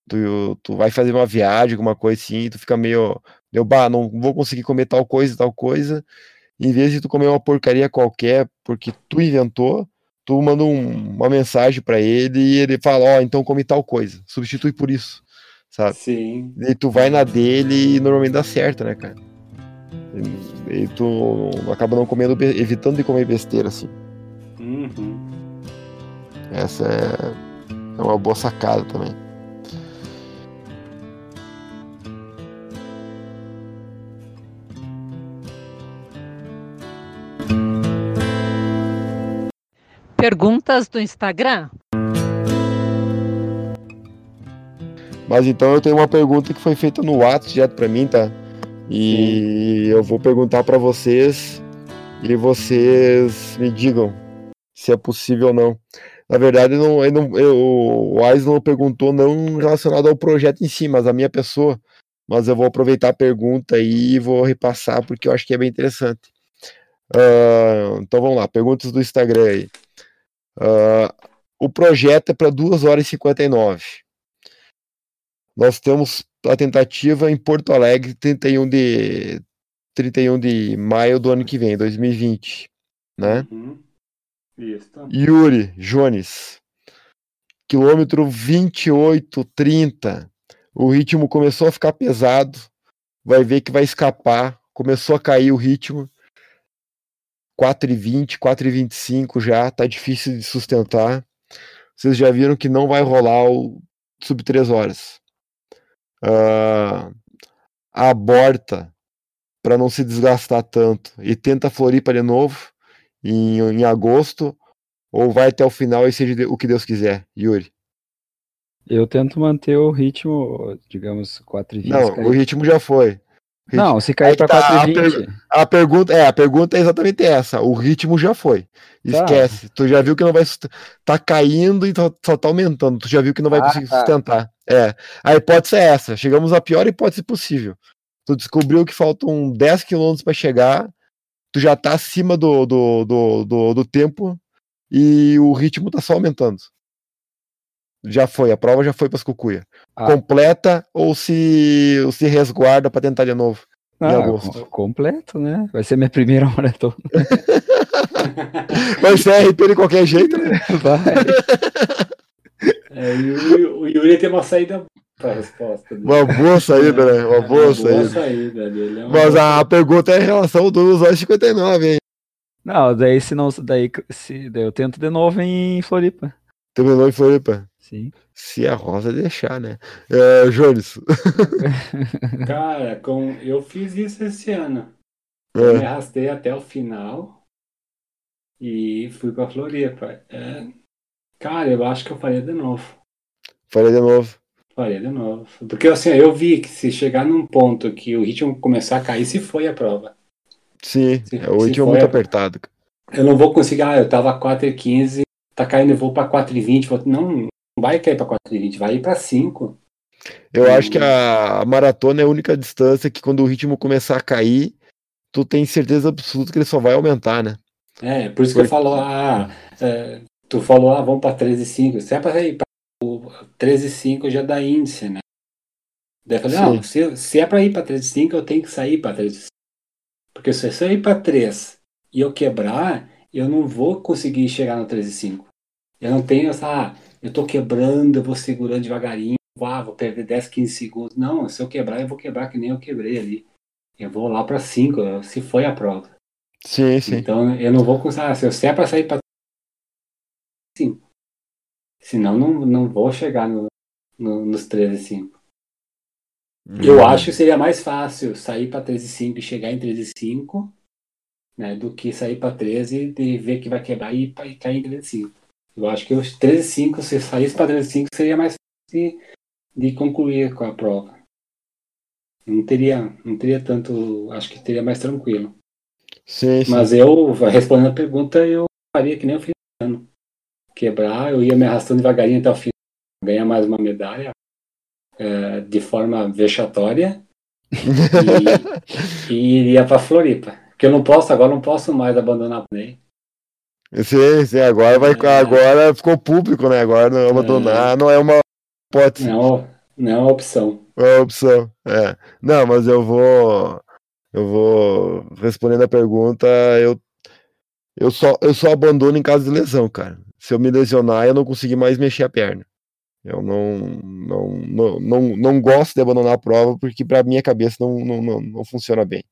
Tu, tu vai fazer uma viagem, alguma coisa assim, tu fica meio, meio, bah, não vou conseguir comer tal coisa, tal coisa. Em vez de tu comer uma porcaria qualquer, porque tu inventou, tu manda um, uma mensagem para ele e ele fala, ó, oh, então come tal coisa, substitui por isso, sabe? Sim. E tu vai na dele e normalmente dá certo, né, cara? E, e tu acaba não comendo, evitando de comer besteira, assim. Uhum. Essa é, é uma boa sacada também. perguntas do Instagram? Mas então eu tenho uma pergunta que foi feita no WhatsApp direto para mim, tá? E Sim. eu vou perguntar para vocês e vocês me digam se é possível ou não. Na verdade, não, eu eu, o Ais não perguntou não relacionado ao projeto em si, mas a minha pessoa. Mas eu vou aproveitar a pergunta e vou repassar porque eu acho que é bem interessante. Uh, então vamos lá, perguntas do Instagram aí. Uh, o projeto é para 2 horas e 59. Nós temos a tentativa em Porto Alegre, 31 de, 31 de maio do ano que vem, 2020. Né? Uhum. Yuri Jones, quilômetro 28, 30. O ritmo começou a ficar pesado. Vai ver que vai escapar. Começou a cair o ritmo. 4,20, 4,25 já, tá difícil de sustentar. Vocês já viram que não vai rolar o sub 3 horas. Uh, aborta para não se desgastar tanto e tenta Floripa de novo em, em agosto ou vai até o final e seja o que Deus quiser, Yuri? Eu tento manter o ritmo, digamos, 4,20. Não, o ritmo já foi. Não, se cair para tá, 4,20. A, a, pergunta, é, a pergunta é exatamente essa. O ritmo já foi. Tá. Esquece. Tá. Tu já viu que não vai. Tá caindo e só tá aumentando. Tu já viu que não vai ah, conseguir tá. sustentar. É. A hipótese é essa. Chegamos à pior hipótese possível. Tu descobriu que faltam 10 km para chegar. Tu já tá acima do, do, do, do, do tempo e o ritmo tá só aumentando. Já foi, a prova já foi para as cucuia. Ah. Completa ou se, ou se resguarda para tentar de novo? em Ah, agosto. com- completo, né? Vai ser minha primeira maratona. Vai ser RP de qualquer jeito, né? Vai. É, e o, o Yuri tem uma saída para a resposta. dele. Uma boa saída, né? Uma É, boa saída. saída dele. É uma Mas boa a pergunta é em relação ao do 259, hein? Não, daí se não. Daí, se, daí eu tento de novo em Floripa. Terminou em Floripa. Sim. Se a Rosa deixar, né? É, Jones. Cara, com... eu fiz isso esse ano. Eu me É, arrastei até o final e fui pra Floripa. É, Cara, eu acho que eu faria de novo. faria de novo. Faria de novo. Porque assim, eu vi que se chegar num ponto que o ritmo começar a cair, se foi a prova. Sim, Se- é, o ritmo for, muito é- apertado. Eu não vou conseguir, ah, eu tava 4,15, tá caindo, eu vou pra 4,20. Vou- Não, não vai cair pra 4,20, vai ir pra 5. Eu acho que a, maratona é a única distância que quando o ritmo começar a cair, tu tem certeza absoluta que ele só vai aumentar, né? É, por isso que eu Porque- falo, ah, é, tu falou, ah, vamos pra 13,5. Se é pra ir pra 13,5 já dá índice, né? Daí eu falei, Sim. não, se, se é pra ir pra 13,5, eu tenho que sair pra 13,5. Porque se eu ir pra 3 e eu quebrar, eu não vou conseguir chegar no 13,5. Eu não tenho essa, ah, eu tô quebrando, eu vou segurando devagarinho, ah, vou perder 10, 15 segundos. Não, se eu quebrar, eu vou quebrar que nem eu quebrei ali. Eu vou lá pra 5, se foi a prova. Sim, sim. Então eu não vou. Ah, se eu se é pra sair pra. Sim. Senão não, não vou chegar no, no, nos 13,5. Eu Hum. acho que seria mais fácil sair pra 13,5 e chegar em 13,5 né, do que sair pra 13 e ver que vai quebrar e, e cair em 13,5. Eu acho que os 13,5, se eu saísse pra 13,5, seria mais fácil de, de concluir com a prova. Não teria, não teria tanto. Acho que teria mais tranquilo. Sim, sim. Mas eu, respondendo a pergunta, eu faria que nem eu fiz esse ano. Quebrar, eu ia me arrastando devagarinho até o fim, ganhar mais uma medalha eh, de forma vexatória e, e iria para Floripa. Porque eu não posso, agora não posso mais abandonar o Ney. Sim, sim, agora vai. É. Agora ficou público, né? Agora não abandonar não é uma hipótese, Não, não é uma opção. é uma opção. É. Não, mas eu vou. Eu vou. Respondendo a pergunta, eu. Eu só, eu só abandono em caso de lesão, cara. Se eu me lesionar, eu não conseguir mais mexer a perna. Eu não, não, não, não, não gosto de abandonar a prova porque pra minha cabeça não, não, não, não funciona bem.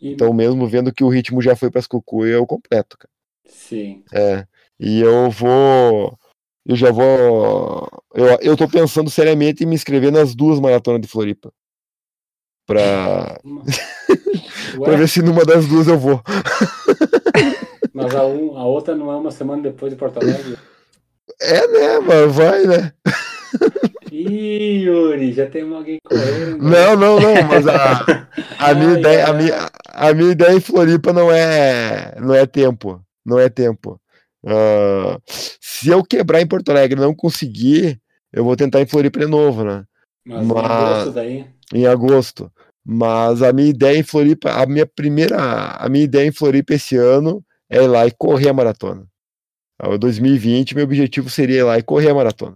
E- Então, mesmo vendo que o ritmo já foi pras cucuia, eu completo, cara. Sim. É. E eu vou. Eu já vou. Eu, eu tô pensando seriamente em me inscrever nas duas maratonas de Floripa. Pra, pra ver se numa das duas eu vou. mas a, um, a outra não é uma semana depois de Porto Alegre? É, né, mano? Vai, né? Ih, Yuri, já tem alguém correndo. Não, não, não, mas a, a, minha, Ai, ideia, a, ai, minha, a minha ideia em Floripa não é, não é tempo. Não é tempo. Ah, se eu quebrar em Porto Alegre e não conseguir, eu vou tentar em Floripa de novo, né? Mas, em Mas- agosto daí. em agosto. Mas a minha ideia em Floripa, a minha primeira, a minha ideia em Floripa esse ano é ir lá e correr a maratona. O 2020, meu objetivo seria ir lá e correr a maratona.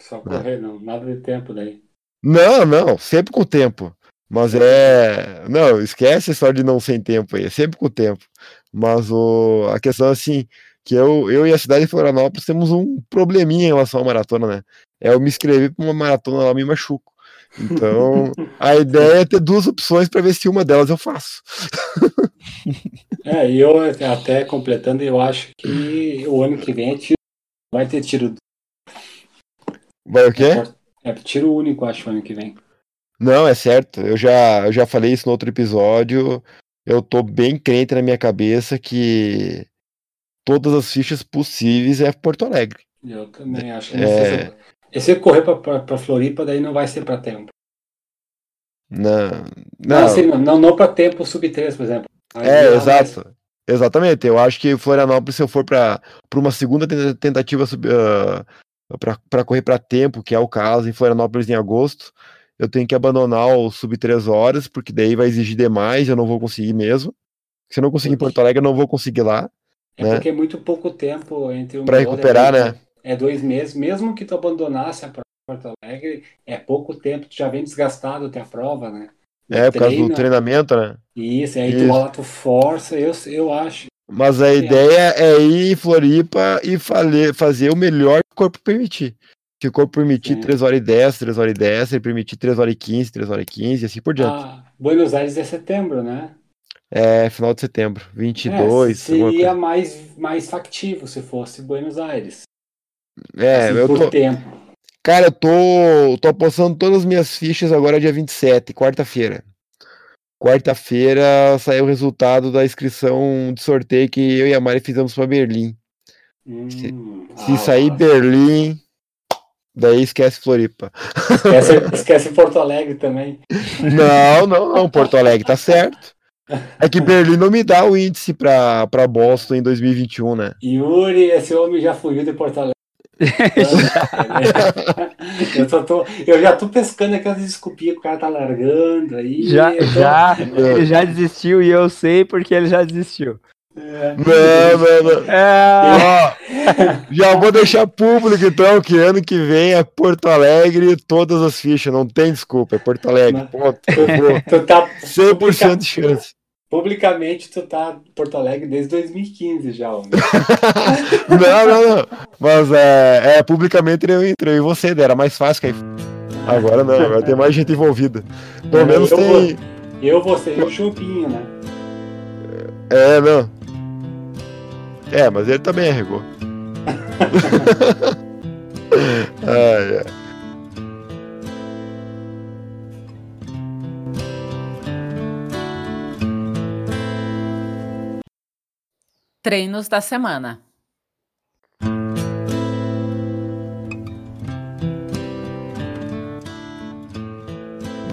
Só correr, não. Nada de tempo daí. Não, não, sempre com tempo. Mas é. Não, esquece a história de não sem tempo aí, é sempre com tempo. Mas o... a questão é assim, que eu, eu e a cidade de Florianópolis temos um probleminha em relação à maratona, né? É eu me inscrever para uma maratona lá, me machuco. Então, a ideia é ter duas opções para ver se uma delas eu faço. É, e eu até completando, eu acho que o ano que vem é tiro, vai ter tiro. Vai o quê? É tiro único, acho, ano que vem. Não, é certo. Eu já, eu já falei isso no outro episódio. Eu tô bem crente na minha cabeça que todas as fichas possíveis é Porto Alegre. Eu também acho que É. E se eu correr pra Floripa, daí não vai ser pra tempo. Não, Não, não. assim, não, não, não pra tempo sub-3, por exemplo. É, exato. Exatamente. Eu acho que Florianópolis, se eu for para uma segunda tenta- tentativa para correr para tempo, que é o caso em Florianópolis em agosto, eu tenho que abandonar o sub 3 horas, porque daí vai exigir demais, eu não vou conseguir mesmo. Se eu não conseguir em Porto Alegre, eu não vou conseguir lá. É né? porque é muito pouco tempo entre um e outro, recuperar, é né? é dois meses, mesmo que tu abandonasse a prova em Porto Alegre, é pouco tempo, tu já vem desgastado até a prova, né? É, por causa do Treina. treinamento, né? Isso, aí Isso. tu lá, tu força, eu, eu acho. Mas a ideia é ir em Floripa e fazer o melhor que o corpo permitir. Se o corpo permitir Sim. 3 horas e 10, 3 horas e 10, se ele permitir 3 horas e 15, 3 horas e 15, e assim por diante. Ah, Buenos Aires é setembro, né? É, final de setembro, 22, é, seria mais, mais factível se fosse Buenos Aires. É, assim, eu por tô, tempo. cara, eu tô, tô apostando todas as minhas fichas agora dia 27, quarta-feira. Quarta-feira saiu o resultado da inscrição de sorteio que eu e a Mari fizemos para Berlim. Se- Hum, Se ah, sair ó. Berlim, daí esquece Floripa. Esquece, esquece Porto Alegre também. Não, não, não. Porto Alegre tá certo. É que Berlim não me dá o índice pra, pra Boston em 2021, né? Yuri, esse homem já fugiu de Porto Alegre. eu, só tô- eu já tô pescando aquelas desculpinhas que o cara tá largando aí. Já, tô- já, ele já desistiu e eu sei porque ele já desistiu. É. Não, não, não. É, Ó, já vou deixar público então que ano que vem é Porto Alegre todas as fichas, não tem desculpa, é Porto Alegre, ponto. Tu tá 100% de chance. publicamente, tu tá em Porto Alegre desde 2015 já, homem. Não, não, não. Mas é, é publicamente eu entrei e você, era mais fácil que aí. Agora não, agora tem mais gente envolvida. Pelo É, menos eu tem. Eu, você e o Chupinho, né? É, não. É, mas ele também arregou. ai, ai. Treinos da semana.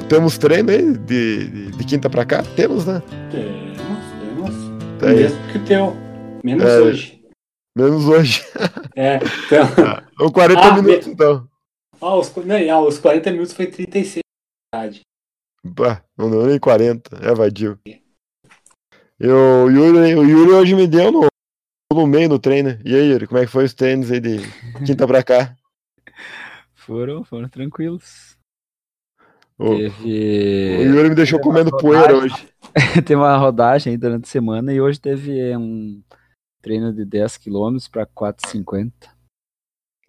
Temos treino aí de, de, de quinta pra cá? Temos, né? Temos, temos. Tá aí. Mesmo que o teu. Menos É. hoje. Menos hoje. É, então. Ou 40 Ah, minutos, então. Ah, os, não, ah, os 40 minutos foi 36 de verdade. Bah, não deu nem 40. É vadio. E o Yuri, o Yuri hoje me deu no, no meio do treino. né? E aí, Yuri, como é que foi os treinos aí de quinta pra cá? foram, foram tranquilos. O, o Teve, Yuri me deixou comendo poeira hoje. teve uma rodagem aí durante a semana e hoje teve um treino de 10 km para 4,50.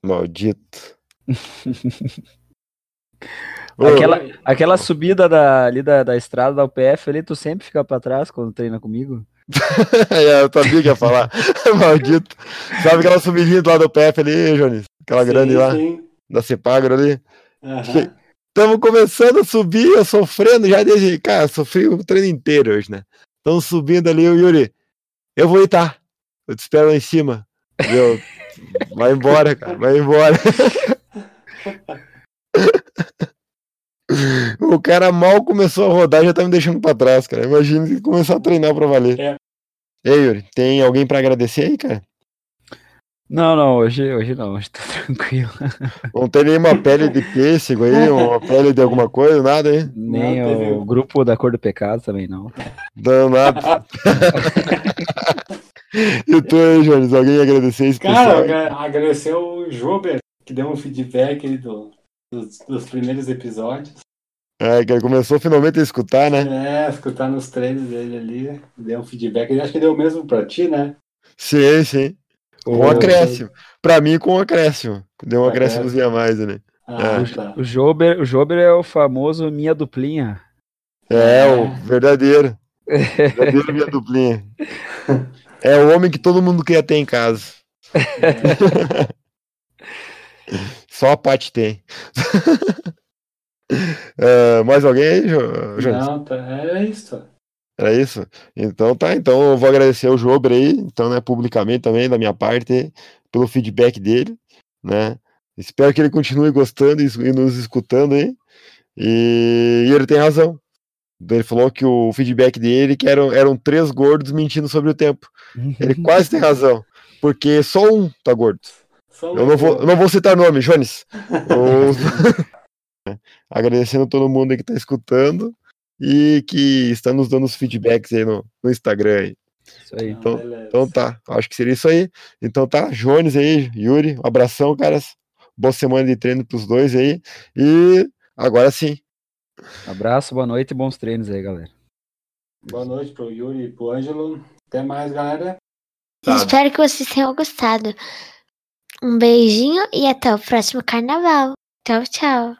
Maldito. Aquela- Aquela subida da, ali da, da estrada da UPF ali, tu sempre fica pra trás quando treina comigo? é, eu sabia que ia falar. Maldito. Sabe aquela subidinha do lado do PF ali, Jones? Aquela Sim, grande lá, sim. da Cepagro ali. Estamos começando a subir, eu sofrendo já desde. Cara, sofri o treino inteiro hoje, né? Estamos subindo ali, o Yuri. Eu vou ir, tá? Eu te espero lá em cima. Entendeu? Vai embora, cara, vai embora. o cara mal começou a rodar já tá me deixando pra trás, cara. Imagina se começar a treinar pra valer. É. Ei, Yuri, tem alguém pra agradecer aí, cara? Não, não, hoje, hoje não, hoje tá tranquilo. Não tem nenhuma pele de pêssego aí, uma pele de alguma coisa, nada aí? Nem Não, o grupo da cor do pecado também não. Não, nada. e tu aí, Jones, alguém agradecer esse Cara, pessoal? agradecer o Jober, que deu um feedback aí do, dos, dos primeiros episódios. É, que começou finalmente a escutar, né? É, escutar nos treinos dele ali, deu um feedback. Ele acho que deu o mesmo pra ti, né? Sim, sim. Com O- acréscimo. Pra mim, com acréscimo. Deu um Acréscimo. acréscimozinho a mais, né? Ah, É. tá. O Jober, o Jober é o famoso minha duplinha. É, o verdadeiro. Verdadeiro minha duplinha. É o homem que todo mundo queria ter em casa. É. Só a Paty tem. É, mais alguém aí, Jo- Jones? Não, tá, é isso. Era isso? Então tá, então eu vou agradecer o Jober aí, então, né, publicamente também, da minha parte, pelo feedback dele, né? Espero que ele continue gostando e, e nos escutando aí. E, e ele tem razão. Ele falou que o feedback dele que eram, eram três gordos mentindo sobre o tempo. Ele quase tem razão. Porque só um tá gordo. Só Eu não vou, eu não vou citar nome, Jones. O- Agradecendo todo mundo que tá escutando e que está nos dando os feedbacks aí no, no Instagram aí. Isso aí. Então- beleza. Então tá, acho que seria isso aí. Então tá, Jones aí, Yuri, um abração, caras. Boa semana de treino pros dois aí. E agora sim. Abraço, boa noite e bons treinos aí, galera. Boa noite pro Yuri e pro Ângelo. Até mais, galera. Tá. Espero que vocês tenham gostado. Um beijinho e até o próximo carnaval. Tchau, tchau.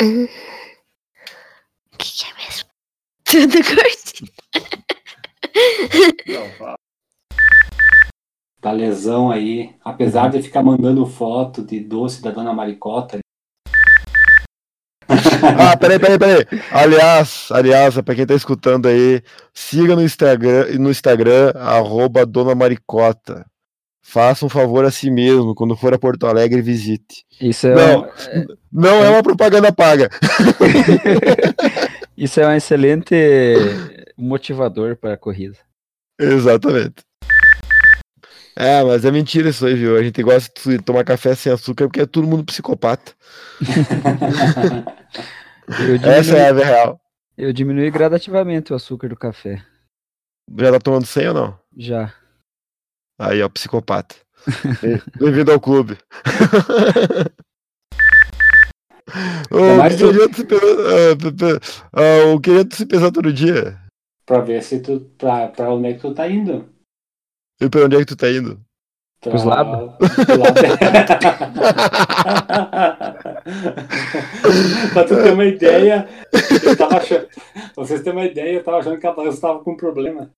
Hum. O que, que é mesmo? Tudo curtinho. Tá lesão aí. Apesar de ficar mandando foto de doce da dona Maricota. Ah, peraí, peraí, peraí. Aliás, aliás, pra quem tá escutando aí, siga no Instagram, no Instagram, arroba Dona Maricota. Faça um favor a si mesmo, quando for a Porto Alegre, visite. Isso é, Não. um- Não é uma propaganda paga. isso é um excelente motivador para a corrida. Exatamente. É, mas é mentira isso aí, viu? A gente gosta de tomar café sem açúcar porque é todo mundo psicopata. Eu Essa diminui, é a real. eu diminui gradativamente o açúcar do café. Já tá tomando 100 ou não? Já. Aí, ó, psicopata. Bem- Bem-vindo ao clube. Ô, Ainda mais que queria pesar, queria tu se pesar todo dia. pra ver se tu. Pra, pra onde é que tu tá indo. E pra onde é que tu tá indo? Pra, Pros lados? pro lado. pra tu ter uma ideia, eu tava achando. Pra vocês terem uma ideia, eu tava achando que a balança tava com problema.